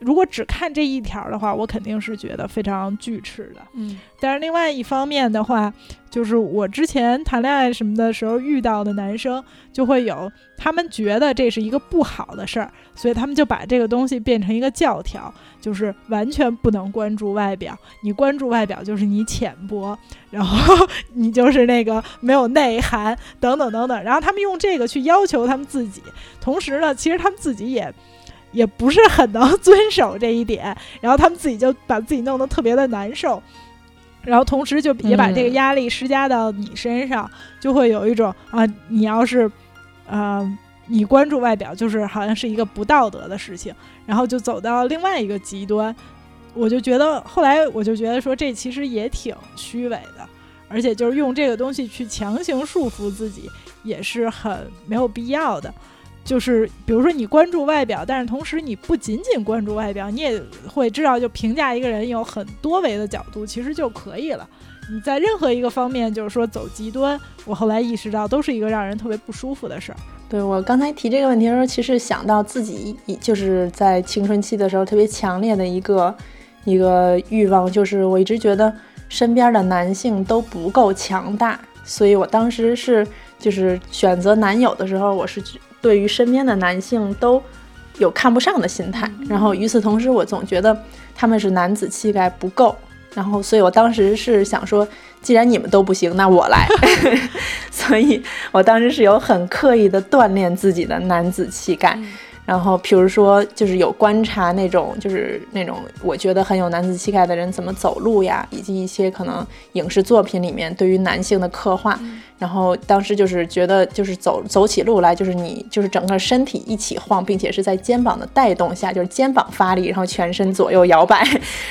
如果只看这一条的话，我肯定是觉得非常拒斥的。嗯但是另外一方面的话，就是我之前谈恋爱什么的时候遇到的男生，就会有他们觉得这是一个不好的事儿，所以他们就把这个东西变成一个教条，就是完全不能关注外表。你关注外表就是你浅薄，然后你就是那个没有内涵等等等等。然后他们用这个去要求他们自己，同时呢，其实他们自己也。也不是很能遵守这一点，然后他们自己就把自己弄得特别的难受，然后同时就也把这个嗯压力施加到你身上，就会有一种啊，你要是，呃，你关注外表，就是好像是一个不道德的事情，然后就走到另外一个极端。我就觉得，后来我就觉得说，这其实也挺虚伪的，而且就是用这个东西去强行束缚自己，也是很没有必要的。就是比如说你关注外表，但是同时你不仅仅关注外表，你也会知道，就评价一个人有很多维的角度，其实就可以了。你在任何一个方面，就是说走极端，我后来意识到都是一个让人特别不舒服的事儿。对我刚才提这个问题的时候，其实想到自己就是在青春期的时候特别强烈的一个一个欲望，就是我一直觉得身边的男性都不够强大，所以我当时是就是选择男友的时候，我是对于身边的男性都有看不上的心态，然后与此同时，我总觉得他们是男子气概不够，然后所以我当时是想说，既然你们都不行，那我来，所以我当时是有很刻意的锻炼自己的男子气概。然后，比如说，就是有观察那种，就是那种我觉得很有男子气概的人怎么走路呀，以及一些可能影视作品里面对于男性的刻画。然后当时就是觉得，就是走走起路来，就是你就是整个身体一起晃，并且是在肩膀的带动下，就是肩膀发力，然后全身左右摇摆，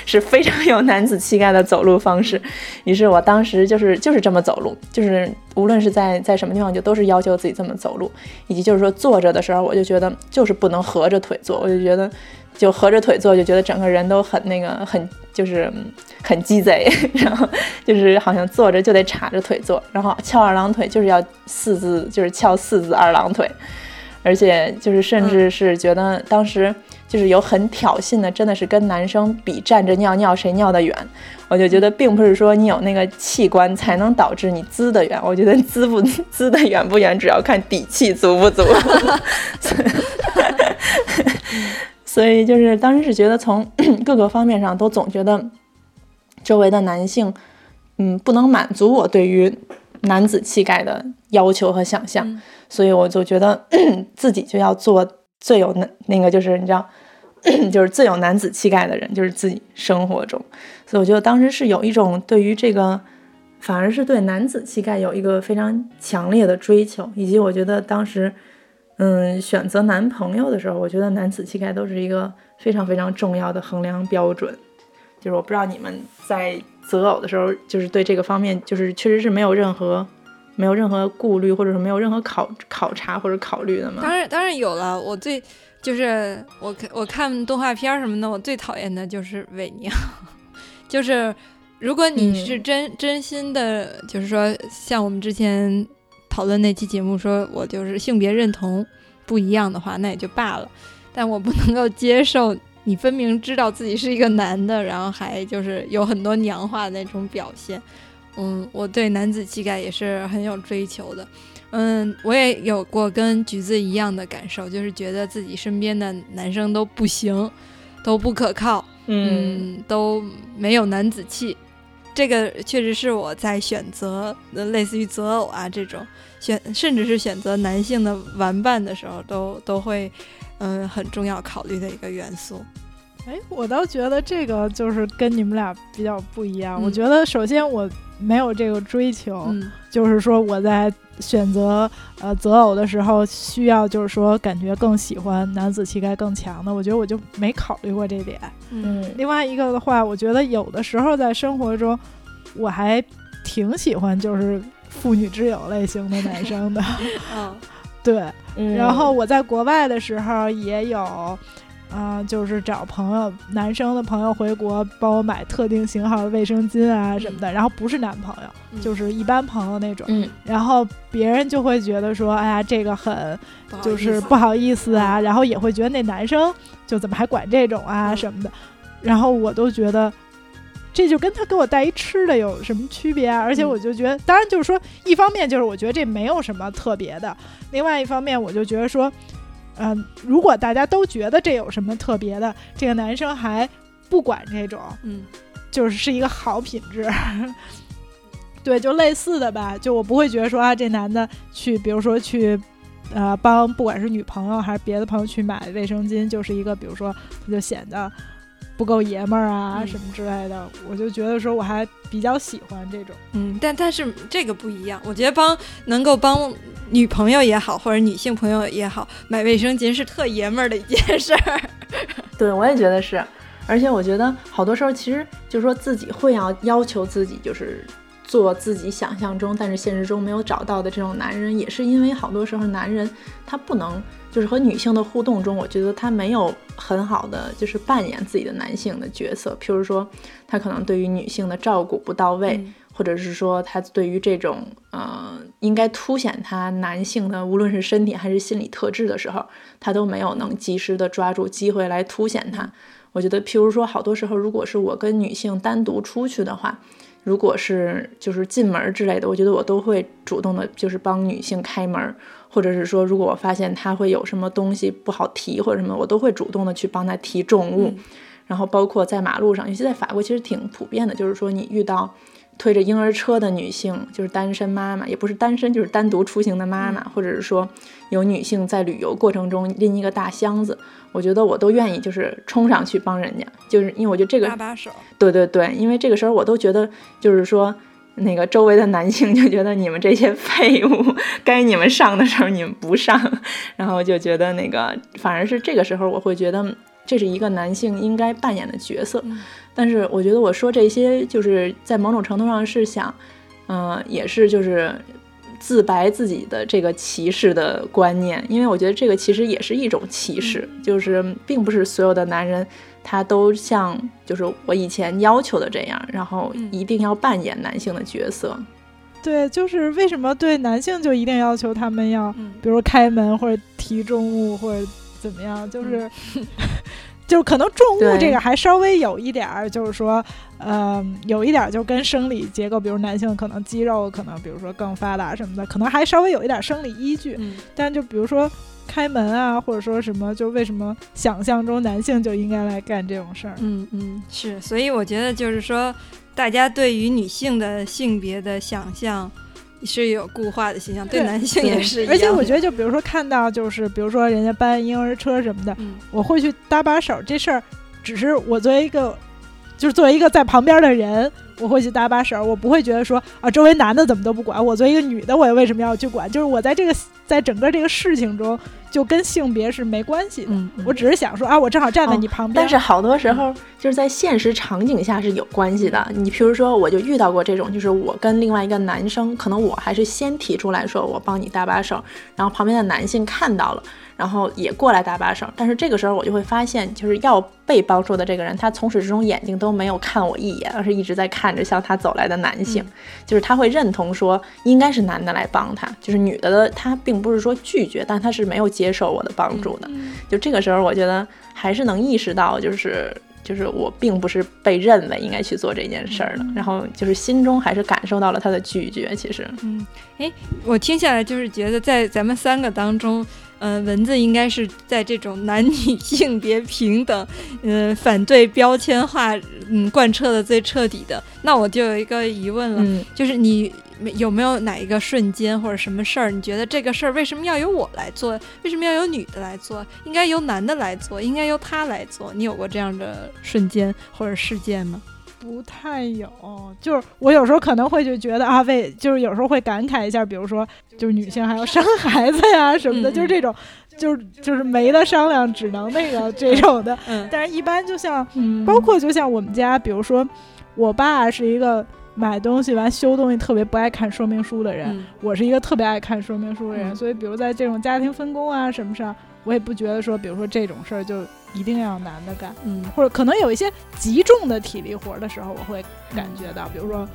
是非常有男子气概的走路方式。于是我当时就是就是这么走路，就是无论是在在什么地方，就都是要求自己这么走路，以及就是说坐着的时候，我就觉得就是不能合着腿坐，我就觉得就合着腿坐，就觉得整个人都很那个 很就是很鸡贼，然后就是好像坐着就得叉着腿坐，然后翘二郎腿就是要四字就是翘四字二郎腿，而且就是甚至是觉得当时。就是有很挑衅的，真的是跟男生比站着尿尿谁尿得远。我就觉得，并不是说你有那个器官才能导致你滋得远，我觉得滋不滋得远不远，主要看底气足不足。所以就是当时是觉得从各个方面上都总觉得周围的男性，嗯，不能满足我对于男子气概的要求和想象，嗯所以我就觉得自己就要做最有那那个就是你知道。就是最有男子气概的人，就是自己生活中。所以我觉得当时是有一种对于这个，反而是对男子气概有一个非常强烈的追求，以及我觉得当时，嗯，选择男朋友的时候，我觉得男子气概都是一个非常非常重要的衡量标准。就是我不知道你们在择偶的时候，就是对这个方面，就是确实是没有任何没有任何顾虑，或者是没有任何考考察或者考虑的吗？当然，当然有了。我最就是我看我看动画片什么的，我最讨厌的就是伪娘。就是如果你是真真心的，就是说像我们之前讨论那期节目，说我就是性别认同不一样的话，那也就罢了。但我不能够接受。你分明知道自己是一个男的，然后还就是有很多娘化的那种表现，嗯，我对男子气概也是很有追求的，嗯，我也有过跟橘子一样的感受，就是觉得自己身边的男生都不行，都不可靠，嗯，都没有男子气，这个确实是我在选择类似于择偶啊这种选，甚至是选择男性的玩伴的时候，都都会。嗯，很重要考虑的一个元素。哎，我倒觉得这个就是跟你们俩比较不一样。我觉得首先我没有这个追求，就是说我在选择呃择偶的时候需要就是说感觉更喜欢男子气概更强的。我觉得我就没考虑过这点。嗯，另外一个的话，我觉得有的时候在生活中我还挺喜欢就是妇女之友类型的男生的。嗯。对，然后我在国外的时候也有，啊，就是找朋友，男生的朋友回国帮我买特定型号的卫生巾啊什么的，然后不是男朋友，就是一般朋友那种，然后别人就会觉得说，哎呀，这个很就是不好意思啊，然后也会觉得那男生就怎么还管这种啊什么的，然后我都觉得。这就跟他给我带一吃的有什么区别啊？而且我就觉得，当然就是说，一方面就是我觉得这没有什么特别的，另外一方面我就觉得说，嗯，如果大家都觉得这有什么特别的，这个男生还不管这种，嗯，就是是一个好品质，对，就类似的吧。就我不会觉得说啊，这男的去，比如说去，呃，帮不管是女朋友还是别的朋友去买卫生巾，就是一个，比如说他就显得。不够爷们儿啊，什么之类的，我就觉得说我还比较喜欢这种。嗯，但但是这个不一样，我觉得帮能够帮女朋友也好，或者女性朋友也好，买卫生巾是特爷们儿的一件事儿。对，我也觉得是，而且我觉得好多时候其实就是说自己会要要求自己，就是做自己想象中但是现实中没有找到的这种男人，也是因为好多时候男人他不能。就是和女性的互动中，我觉得他没有很好的就是扮演自己的男性的角色。譬如说，他可能对于女性的照顾不到位，或者是说他对于这种呃应该凸显他男性的无论是身体还是心理特质的时候，他都没有能及时的抓住机会来凸显他。我觉得，譬如说，好多时候如果是我跟女性单独出去的话，如果是就是进门之类的，我觉得我都会主动的，就是帮女性开门。或者是说，如果我发现她会有什么东西不好提或者什么，我都会主动的去帮她提重物。然后包括在马路上，尤其在法国，其实挺普遍的，就是说你遇到推着婴儿车的女性，就是单身妈妈，也不是单身，就是单独出行的妈妈，或者是说有女性在旅游过程中拎一个大箱子，我觉得我都愿意就是冲上去帮人家，就是因为我觉得这个搭把手。对对对，因为这个时候我都觉得就是说。那个周围的男性 就觉得你们这些废物，该你们上的时候你们不上，然后就觉得那个反而是这个时候我会觉得这是一个男性应该扮演的角色。但是我觉得我说这些就是在某种程度上是想，嗯，也是就是自白自己的这个歧视的观念，因为我觉得这个其实也是一种歧视，就是并不是所有的男人。他都像就是我以前要求的这样，然后一定要扮演男性的角色。对，就是为什么对男性就一定要求他们要，比如开门或者提重物或者怎么样，就是，就可能重物这个还稍微有一点儿，就是说，呃，有一点儿就跟生理结构，比如男性可能肌肉可能比如说更发达什么的，可能还稍微有一点生理依据。但就比如说。开门啊，或者说什么，就为什么想象中男性就应该来干这种事儿？嗯嗯，是，所以我觉得就是说，大家对于女性的性别的想象，是有固化的形象，对对男性也是一样。而且我觉得，就比如说看到就是比如说人家搬婴儿车什么的，嗯，我会去搭把手。这事儿只是我作为一个，就是作为一个在旁边的人，我会去搭把手，我不会觉得说啊，周围男的怎么都不管，我作为一个女的，我为什么要去管？就是我在这个在整个这个事情中，就跟性别是没关系的。嗯我只是想说啊，我正好站在你旁边，但是好多时候就是在现实场景下是有关系的。你比如说，我就遇到过这种，就是我跟另外一个男生，可能我还是先提出来说我帮你搭把手，然后旁边的男性看到了，然后也过来搭把手。但是这个时候我就会发现，就是要被帮助的这个人，他从始至终眼睛都没有看我一眼，而是一直在看着向他走来的男性，就是他会认同说应该是男的来帮他，就是女的的他并不是说拒绝，但他是没有接受我的帮助的。就这个时候，我觉得还是能意识到，就是就是我并不是被认为应该去做这件事儿的，然后就是心中还是感受到了他的拒绝。其实，嗯，哎，我听下来就是觉得在咱们三个当中，嗯、蚊子应该是在这种 男女性别平等，嗯、反对标签化，嗯，贯彻的最彻底的。那我就有一个疑问了，嗯，就是你有没有哪一个瞬间或者什么事儿，你觉得这个事儿为什么要由我来做？为什么要由女的来做？应该由男的来做，应该由他来做？你有过这样的瞬间或者事件吗？不太有，就是我有时候可能会就觉得啊，为就是有时候会感慨一下，比如说就是女性还要生孩子呀什么的，嗯就是这种，就是就是没得商量，只能那个这种的。嗯。但是，一般就像嗯。包括就像我们家，比如说我爸是一个买东西完修东西特别不爱看说明书的人，嗯。我是一个特别爱看说明书的人，嗯。所以比如在这种家庭分工啊什么上，我也不觉得说，比如说这种事儿就一定要男的干。嗯或者可能有一些极重的体力活儿的时候，我会感觉到，比如说，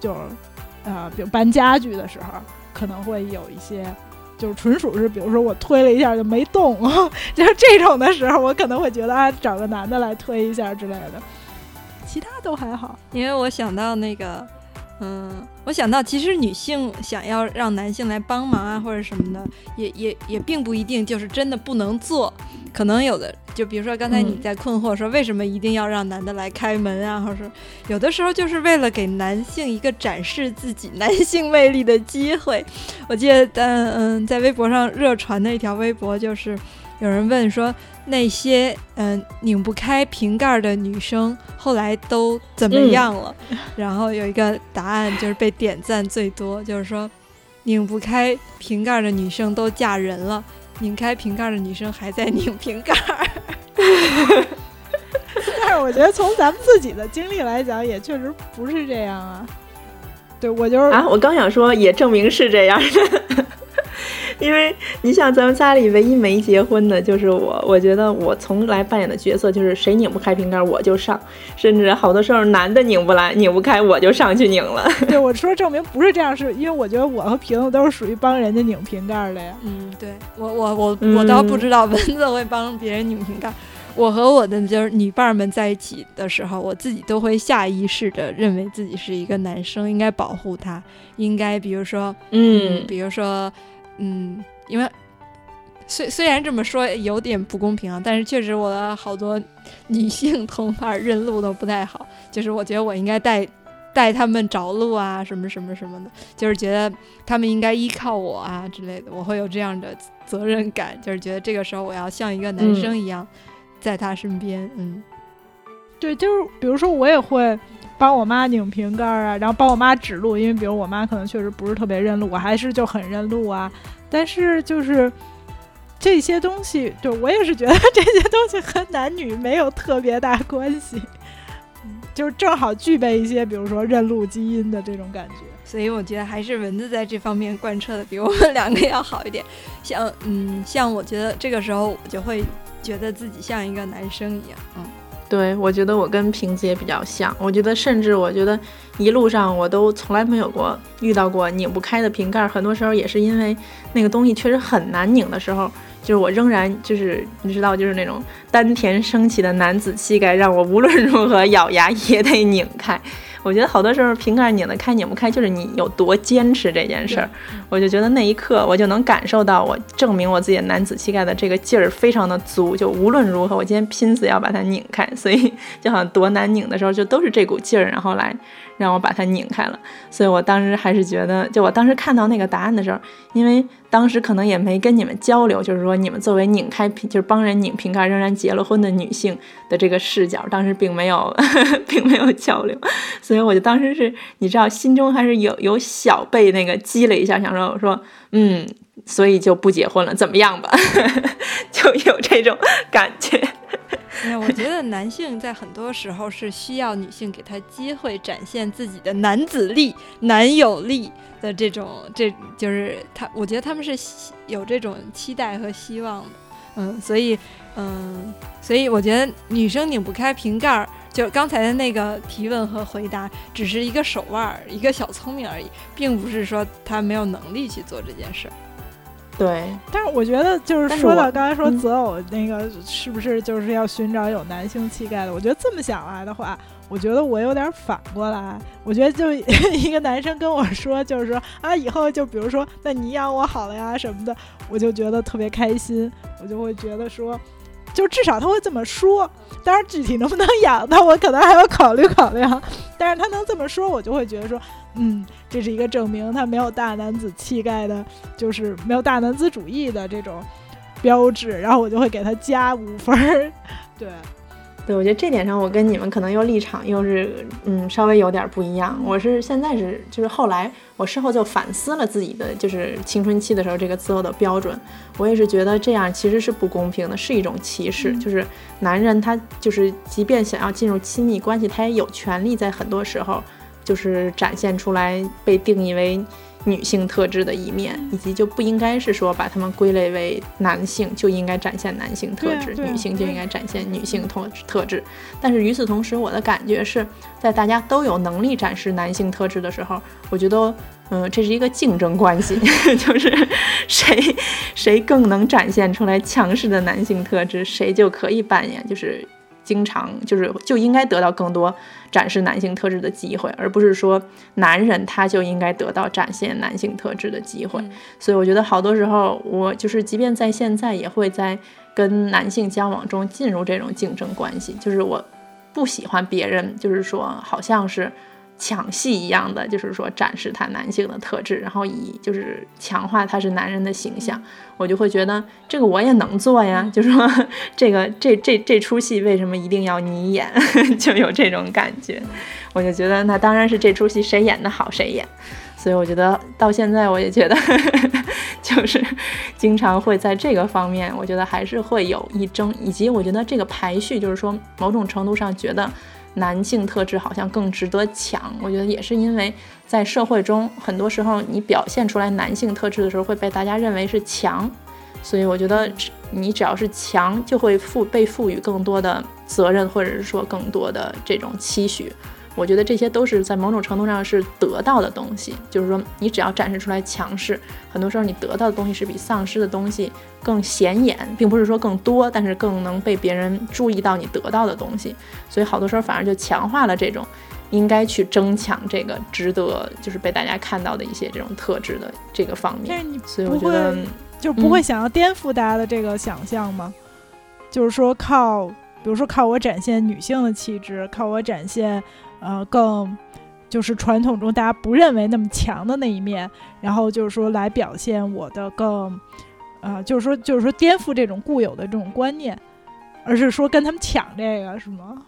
就是呃，比如搬家具的时候，可能会有一些，就是纯属是，比如说我推了一下就没动，就是这种的时候，我可能会觉得啊，找个男的来推一下之类的，其他都还好。因为我想到那个，嗯，我想到其实女性想要让男性来帮忙啊，或者什么的，也也也并不一定就是真的不能做，可能有的就比如说刚才你嗯在困惑说为什么一定要让男的来开门啊，或者说有的时候就是为了给男性一个展示自己男性魅力的机会。我记得，嗯嗯，在微博上热传的一条微博就是有人问说。那些嗯、拧不开瓶盖的女生后来都怎么嗯样了？然后有一个答案就是被点赞最多，就是说拧不开瓶盖的女生都嫁人了，拧开瓶盖的女生还在拧瓶盖儿。但是我觉得从咱们自己的经历来讲，也确实不是这样啊。对我就是啊，我刚想说，也证明是这样的。因为你像咱们家里唯一没结婚的就是我，我觉得我从来扮演的角色就是谁拧不开瓶盖我就上，甚至好多时候男的拧不来、拧不开我就上去拧了。对 我说证明不是这样，是因为我觉得我和瓶子都是属于帮人家拧瓶盖儿的呀。嗯，对我我我我倒不知道蚊子会帮别人拧瓶盖。我和我的就是女伴儿们在一起的时候，我自己都会下意识的认为自己是一个男生，应该保护他，应该比如说，嗯比如说，嗯，因为虽虽然这么说有点不公平啊，但是确实我的好多女性同伴认路都不太好，就是我觉得我应该带带他们找路啊，什么什么什么的，就是觉得他们应该依靠我啊之类的，我会有这样的责任感，就是觉得这个时候我要像一个男生一样在他身边，嗯。对，就是比如说我也会帮我妈拧瓶盖儿啊，然后帮我妈指路，因为比如我妈可能确实不是特别认路，我还是就很认路啊。但是就是这些东西，对我也是觉得 这些东西和男女没有特别大关系，嗯就是正好具备一些，比如说认路基因的这种感觉。所以我觉得还是蚊子在这方面贯彻的比我们两个要好一点。像嗯，像我觉得这个时候我就会觉得自己像一个男生一样，嗯。对，我觉得我跟瓶子也比较像。我觉得，甚至我觉得一路上我都从来没有过遇到过拧不开的瓶盖，很多时候也是因为那个东西确实很难拧的时候，就是我仍然就是你知道，就是那种丹田升起的男子气概，让我无论如何咬牙也得拧开。我觉得好多时候瓶盖拧得开拧不开，就是你有多坚持这件事儿。我就觉得那一刻，我就能感受到我证明我自己的男子气概的这个劲儿非常的足。就无论如何，我今天拼死要把它拧开。所以就好像多难拧的时候，就都是这股劲儿，然后来。让我把它拧开了，所以我当时还是觉得，就我当时看到那个答案的时候，因为当时可能也没跟你们交流，就是说你们作为拧开瓶，就是帮人拧瓶盖，仍然结了婚的女性的这个视角，当时并没有，并没有交流，所以我就当时是，你知道，心中还是有有小被那个激了一下，想说，我说，嗯，所以就不结婚了，怎么样吧，就有这种感觉。我觉得男性在很多时候是需要女性给他机会展现自己的男子力、男友力的这种，这就是他，我觉得他们是有这种期待和希望的，嗯，所以，嗯，所以我觉得女生拧不开瓶盖儿，就刚才的那个提问和回答，只是一个手腕儿、一个小聪明而已，并不是说他没有能力去做这件事儿。对，但是我觉得就是说到刚才说择偶那个是不是就是要寻找有男性气概的？我觉得这么想来的话，我觉得我有点反过来。我觉得就一个男生跟我说，就是说啊，以后就比如说，那你养我好了呀什么的，我就觉得特别开心。我就会觉得说，就至少他会这么说。当然具体能不能养那，我可能还要考虑考虑。但是他能这么说，我就会觉得说。嗯，这是一个证明他没有大男子气概的，就是没有大男子主义的这种标志，然后我就会给他加五分儿。对，对，我觉得这点上我跟你们可能又立场又是嗯稍微有点不一样。我是现在是就是后来我事后就反思了自己的就是青春期的时候这个择偶的标准，我也是觉得这样其实是不公平的，是一种歧视。就是男人他就是即便想要进入亲密关系，他也有权利在很多时候。就是展现出来被定义为女性特质的一面，以及就不应该是说把他们归类为男性就应该展现男性特质，女性就应该展现女性特特质。但是与此同时，我的感觉是在大家都有能力展示男性特质的时候，我觉得，嗯，这是一个竞争关系，就是谁谁更能展现出来强势的男性特质，谁就可以扮演就是。经常就是就应该得到更多展示男性特质的机会，而不是说男人他就应该得到展现男性特质的机会。所以我觉得好多时候，我就是即便在现在，也会在跟男性交往中进入这种竞争关系，就是我不喜欢别人，就是说好像是。抢戏一样的，就是说展示他男性的特质，然后以就是强化他是男人的形象，我就会觉得这个我也能做呀。就是说这个这这这出戏为什么一定要你演，就有这种感觉。我就觉得那当然是这出戏谁演的好谁演。所以我觉得到现在我也觉得，就是经常会在这个方面，我觉得还是会有一争，以及我觉得这个排序就是说某种程度上觉得。男性特质好像更值得抢，我觉得也是因为在社会中，很多时候你表现出来男性特质的时候会被大家认为是强，所以我觉得你只要是强，就会赋被赋予更多的责任，或者是说更多的这种期许。我觉得这些都是在某种程度上是得到的东西，就是说你只要展示出来强势，很多时候你得到的东西是比丧失的东西更显眼，并不是说更多，但是更能被别人注意到你得到的东西。所以好多时候反而就强化了这种应该去争抢这个值得就是被大家看到的一些这种特质的这个方面。所以我觉得就不会想要颠覆大家的这个想象吗？就是说靠，比如说靠我展现女性的气质，靠我展现。呃，更就是传统中大家不认为那么强的那一面，然后就是说来表现我的更，呃，就是说就是说颠覆这种固有的这种观念，而是说跟他们抢这个是吗？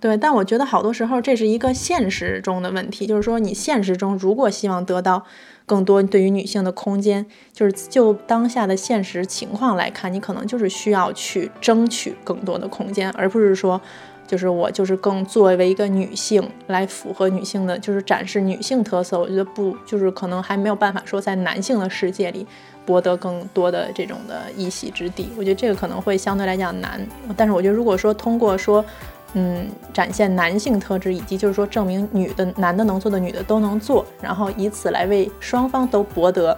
对，但我觉得好多时候这是一个现实中的问题，就是说你现实中如果希望得到更多对于女性的空间，就是就当下的现实情况来看，你可能就是需要去争取更多的空间，而不是说。就是我就是更作为一个女性来符合女性的，就是展示女性特色。我觉得不，就是可能还没有办法说在男性的世界里博得更多的这种的一席之地。我觉得这个可能会相对来讲难。但是我觉得如果说通过说，嗯，展现男性特质，以及就是说证明女的男的能做的女的都能做，然后以此来为双方都博得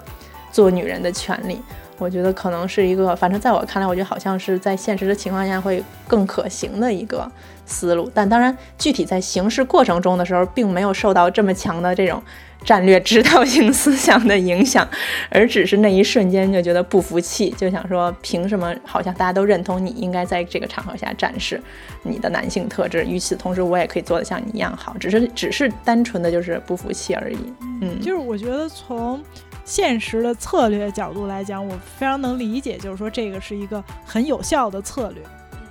做女人的权利。我觉得可能是一个，反正在我看来，我觉得好像是在现实的情况下会更可行的一个思路。但当然，具体在行事过程中的时候，并没有受到这么强的这种战略指导性思想的影响，而只是那一瞬间就觉得不服气，就想说，凭什么好像大家都认同你应该在这个场合下展示你的男性特质？与此同时，我也可以做得像你一样好，只是只是单纯的就是不服气而已。嗯，就是我觉得从。现实的策略角度来讲，我非常能理解，就是说这个是一个很有效的策略，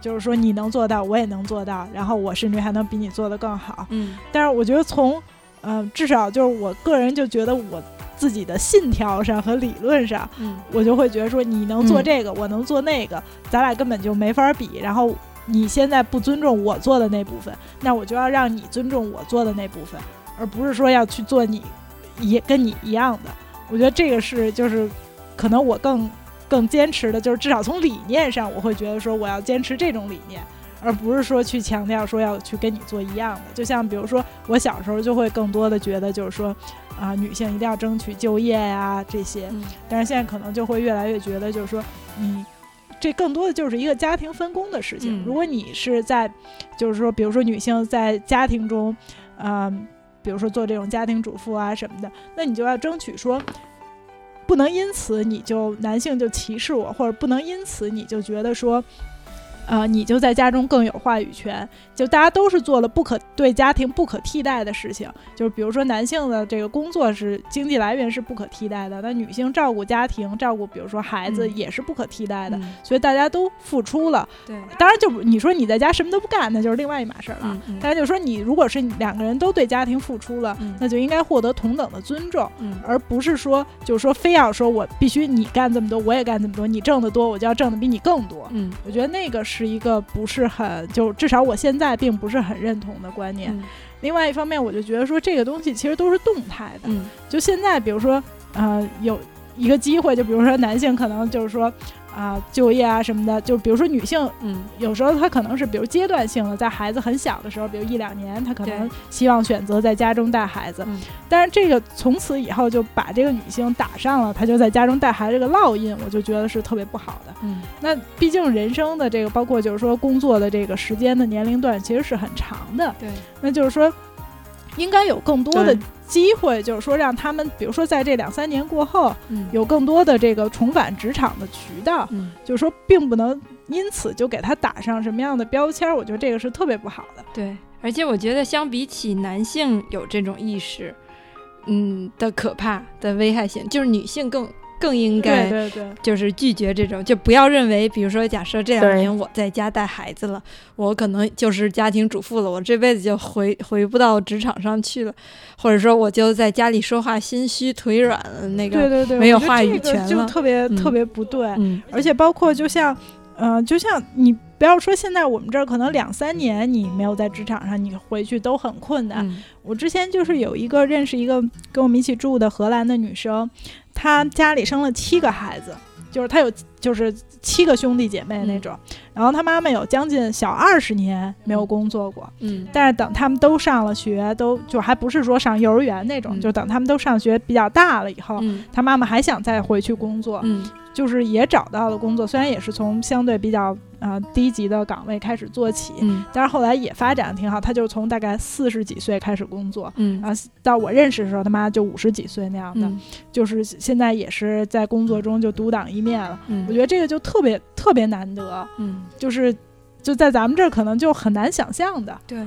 就是说你能做到，我也能做到，然后我甚至还能比你做得更好。嗯，但是我觉得从，呃，至少就是我个人就觉得我自己的信条上和理论上，嗯，我就会觉得说你能做这个，我能做那个，咱俩根本就没法比。然后你现在不尊重我做的那部分，那我就要让你尊重我做的那部分，而不是说要去做你也跟你一样的。我觉得这个是就是，可能我更更坚持的，就是至少从理念上，我会觉得说我要坚持这种理念，而不是说去强调说要去跟你做一样的。就像比如说我小时候就会更多的觉得就是说，啊，女性一定要争取就业呀这些，但是现在可能就会越来越觉得就是说，你这更多的就是一个家庭分工的事情。如果你是在，就是说，比如说女性在家庭中，嗯。比如说做这种家庭主妇啊什么的，那你就要争取说，不能因此你就男性就歧视我，或者不能因此你就觉得说。呃，你就在家中更有话语权。就大家都是做了不可对家庭不可替代的事情，就是比如说男性的这个工作是经济来源是不可替代的，那女性照顾家庭、照顾比如说孩子也是不可替代的。所以大家都付出了。对，当然就你说你在家什么都不干，那就是另外一码事了。大家就说你如果是两个人都对家庭付出了，那就应该获得同等的尊重，而不是说就是说非要说我必须你干这么多，我也干这么多，你挣得多，我就要挣得比你更多。嗯，我觉得那个是。是一个不是很就至少我现在并不是很认同的观念。另外一方面，我就觉得说这个东西其实都是动态的。就现在，比如说，呃，有一个机会，就比如说男性可能就是说。啊，就业啊什么的，就比如说女性，嗯，有时候她可能是比如阶段性的，在孩子很小的时候，比如一两年，她可能希望选择在家中带孩子，但是这个从此以后就把这个女性打上了，她就在家中带孩子这个烙印，我就觉得是特别不好的。嗯，那毕竟人生的这个，包括就是说工作的这个时间的年龄段，其实是很长的。对，那就是说。应该有更多的机会，就是说让他们，比如说在这两三年过后，有更多的这个重返职场的渠道。就是说，并不能因此就给他打上什么样的标签。我觉得这个是特别不好的。对，而且我觉得相比起男性有这种意识，嗯的可怕的危害性，就是女性更。更应该，对对，就是拒绝这种，就不要认为，比如说，假设这两年我在家带孩子了，我可能就是家庭主妇了，我这辈子就回回不到职场上去了，或者说我就在家里说话心虚腿软，那个对对对，没有话语权了，就特别特别不对。嗯，而且包括就像，嗯，就像你不要说现在我们这儿可能两三年你没有在职场上，你回去都很困难。我之前就是有一个认识一个跟我们一起住的荷兰的女生。她家里生了七个孩子，就是她有就是七个兄弟姐妹那种，然后她妈妈有将近小二十年没有工作过，嗯，但是等他们都上了学，都就还不是说上幼儿园那种，就等他们都上学比较大了以后，她妈妈还想再回去工作，嗯。就是也找到了工作，虽然也是从相对比较呃低级的岗位开始做起，嗯，但是后来也发展的挺好。他就从大概四十几岁开始工作，嗯，啊，到我认识的时候，他妈就五十几岁那样的，就是现在也是在工作中就独当一面了。嗯，我觉得这个就特别特别难得，嗯，就是就在咱们这儿可能就很难想象的。对，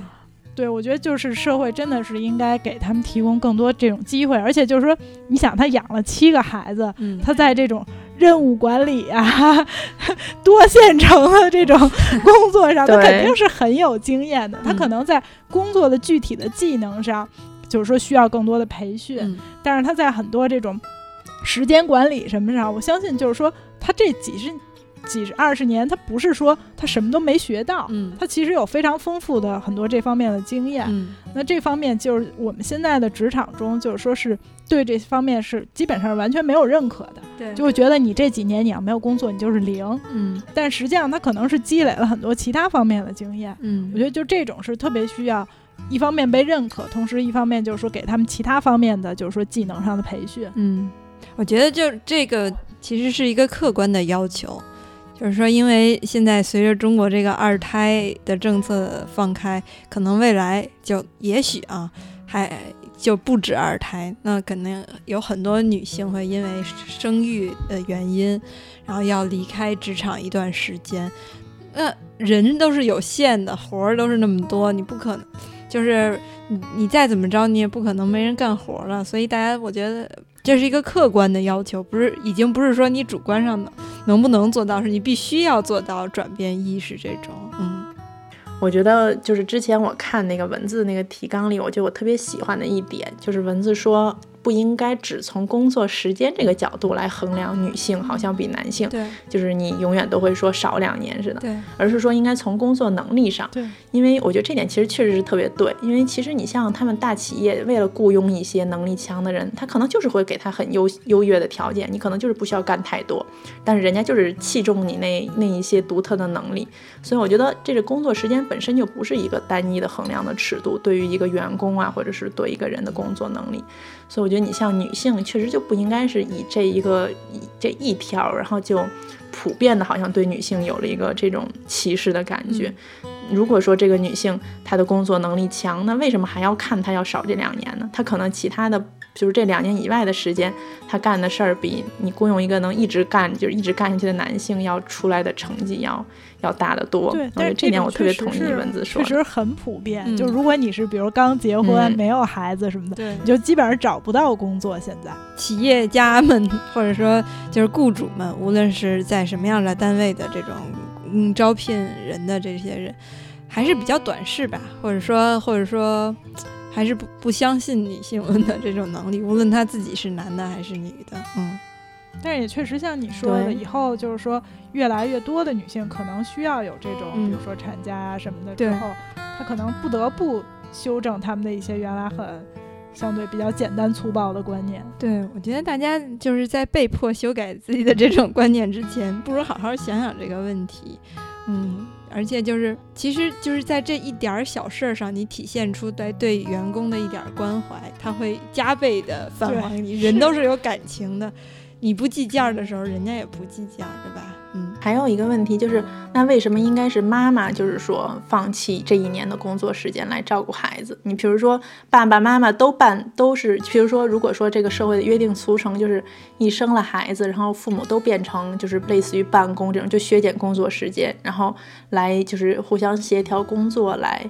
对，我觉得就是社会真的是应该给他们提供更多这种机会，而且就是说，你想他养了七个孩子，嗯，他在这种。任务管理啊，多线程的这种 工作上，他肯定是很有经验的。他可能在工作的具体的技能上，就是说需要更多的培训。但是他在很多这种时间管理什么上，我相信就是说，他这几十、几十、二十年，他不是说他什么都没学到，他其实有非常丰富的很多这方面的经验。那这方面就是我们现在的职场中，就是说是。对这方面是基本上完全没有认可的，对，就会觉得你这几年你要没有工作，你就是零，嗯，但实际上他可能是积累了很多其他方面的经验，嗯，我觉得就这种是特别需要，一方面被认可，同时一方面就是说给他们其他方面的就是说技能上的培训，嗯，我觉得就这个其实是一个客观的要求，就是说，因为现在随着中国这个二胎的政策放开，可能未来就也许啊，还就不止二胎，那肯定有很多女性会因为生育的原因，然后要离开职场一段时间。那人都是有限的，活儿都是那么多，你不可能，就是你你再怎么着，你也不可能没人干活了。所以大家，我觉得这是一个客观的要求，不是已经不是说你主观上的能不能做到，是你必须要做到转变意识这种。嗯，我觉得就是之前我看那个文字那个提纲里，我觉得我特别喜欢的一点就是文字说。不应该只从工作时间这个角度来衡量女性，好像比男性，对，就是你永远都会说少两年似的，对，而是说应该从工作能力上，对，因为我觉得这点其实确实是特别对，因为其实你像他们大企业为了雇佣一些能力强的人，他可能就是会给他很优优越的条件，你可能就是不需要干太多，但是人家就是器重你那那一些独特的能力，所以我觉得这个工作时间本身就不是一个单一的衡量的尺度，对于一个员工啊，或者是对一个人的工作能力。所以我觉得你像女性，确实就不应该是以这一个以这一条，然后就普遍的，好像对女性有了一个这种歧视的感觉。如果说这个女性她的工作能力强，那为什么还要看她要少这两年呢？她可能其他的。就是这两年以外的时间，她干的事儿比你雇佣一个能一直干，就是一直干下去的男性要出来的成绩要要大得多。对，但是这点我特别同意文字说，确实很普遍。就如果你是比如刚结婚没有孩子什么的，对，你就基本上找不到工作。现在企业家们或者说就是雇主们，无论是在什么样的单位的这种嗯招聘人的这些人，还是比较短视吧，或者说或者说。还是不不相信女性 的这种能力，无论她自己是男的还是女的，嗯。但是也确实像你说的，以后就是说越来越多的女性可能需要有这种，比如说产假啊什么的之后，她可能不得不修正他们的一些原来很相对比较简单粗暴的观念。对，我觉得大家就是在被迫修改自己的这种观念之前，不如好好想想这个问题，嗯。而且就是，其实就是在这一点儿小事儿上，你体现出对对员工的一点关怀，他会加倍的返还你。人都是有感情的，你不计件儿的时候，人家也不计件儿，对吧？嗯，还有一个问题就是，那为什么应该是妈妈，就是说放弃这一年的工作时间来照顾孩子？你比如说爸爸妈妈都办，都是，比如说如果说这个社会的约定俗成就是一生了孩子，然后父母都变成就是类似于办公这种，就削减工作时间，然后来就是互相协调工作来。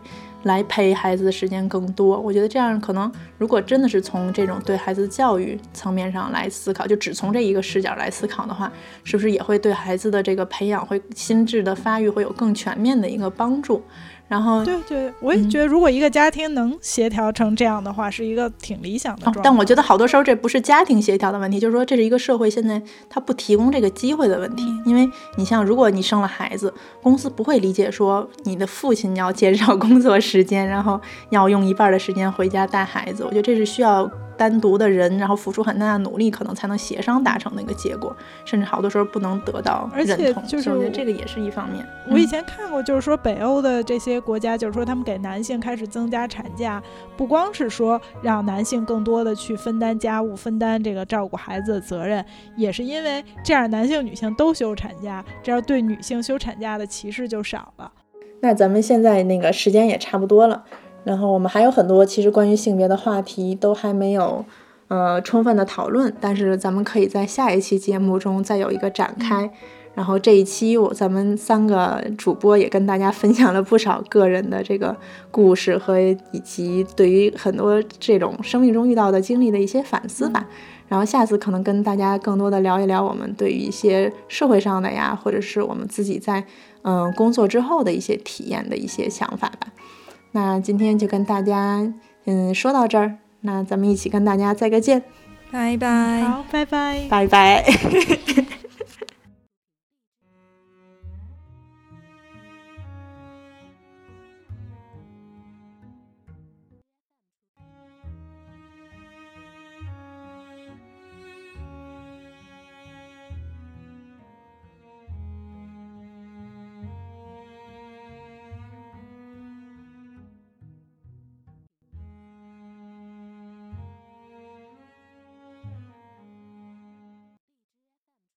来陪孩子的时间更多，我觉得这样可能，如果真的是从这种对孩子教育层面上来思考，就只从这一个视角来思考的话，是不是也会对孩子的这个培养、会心智的发育会有更全面的一个帮助？然后，对对，我也觉得，如果一个家庭能协调成这样的话，是一个挺理想的状态。但我觉得好多时候这不是家庭协调的问题，就是说这是一个社会现在它不提供这个机会的问题。因为你像，如果你生了孩子，公司不会理解说你的父亲要减少工作时间，然后要用一半的时间回家带孩子。我觉得这是需要。单独的人，然后付出很大的努力，可能才能协商达成那个结果，甚至好多时候不能得到认同。就是我觉得这个也是一方面。我以前看过，就是说北欧的这些国家，就是说他们给男性开始增加产假，不光是说让男性更多的去分担家务、分担这个照顾孩子的责任，也是因为这样男性、女性都休产假，这样对女性休产假的歧视就少了。那咱们现在那个时间也差不多了。然后我们还有很多其实关于性别的话题都还没有，呃，充分的讨论。但是咱们可以在下一期节目中再有一个展开。然后这一期我咱们三个主播也跟大家分享了不少个人的这个故事和以及对于很多这种生命中遇到的经历的一些反思吧。然后下次可能跟大家更多的聊一聊我们对于一些社会上的呀，或者是我们自己在嗯工作之后的一些体验的一些想法吧。那今天就跟大家嗯说到这儿，那咱们一起跟大家再个见，拜拜，好，拜拜，拜拜。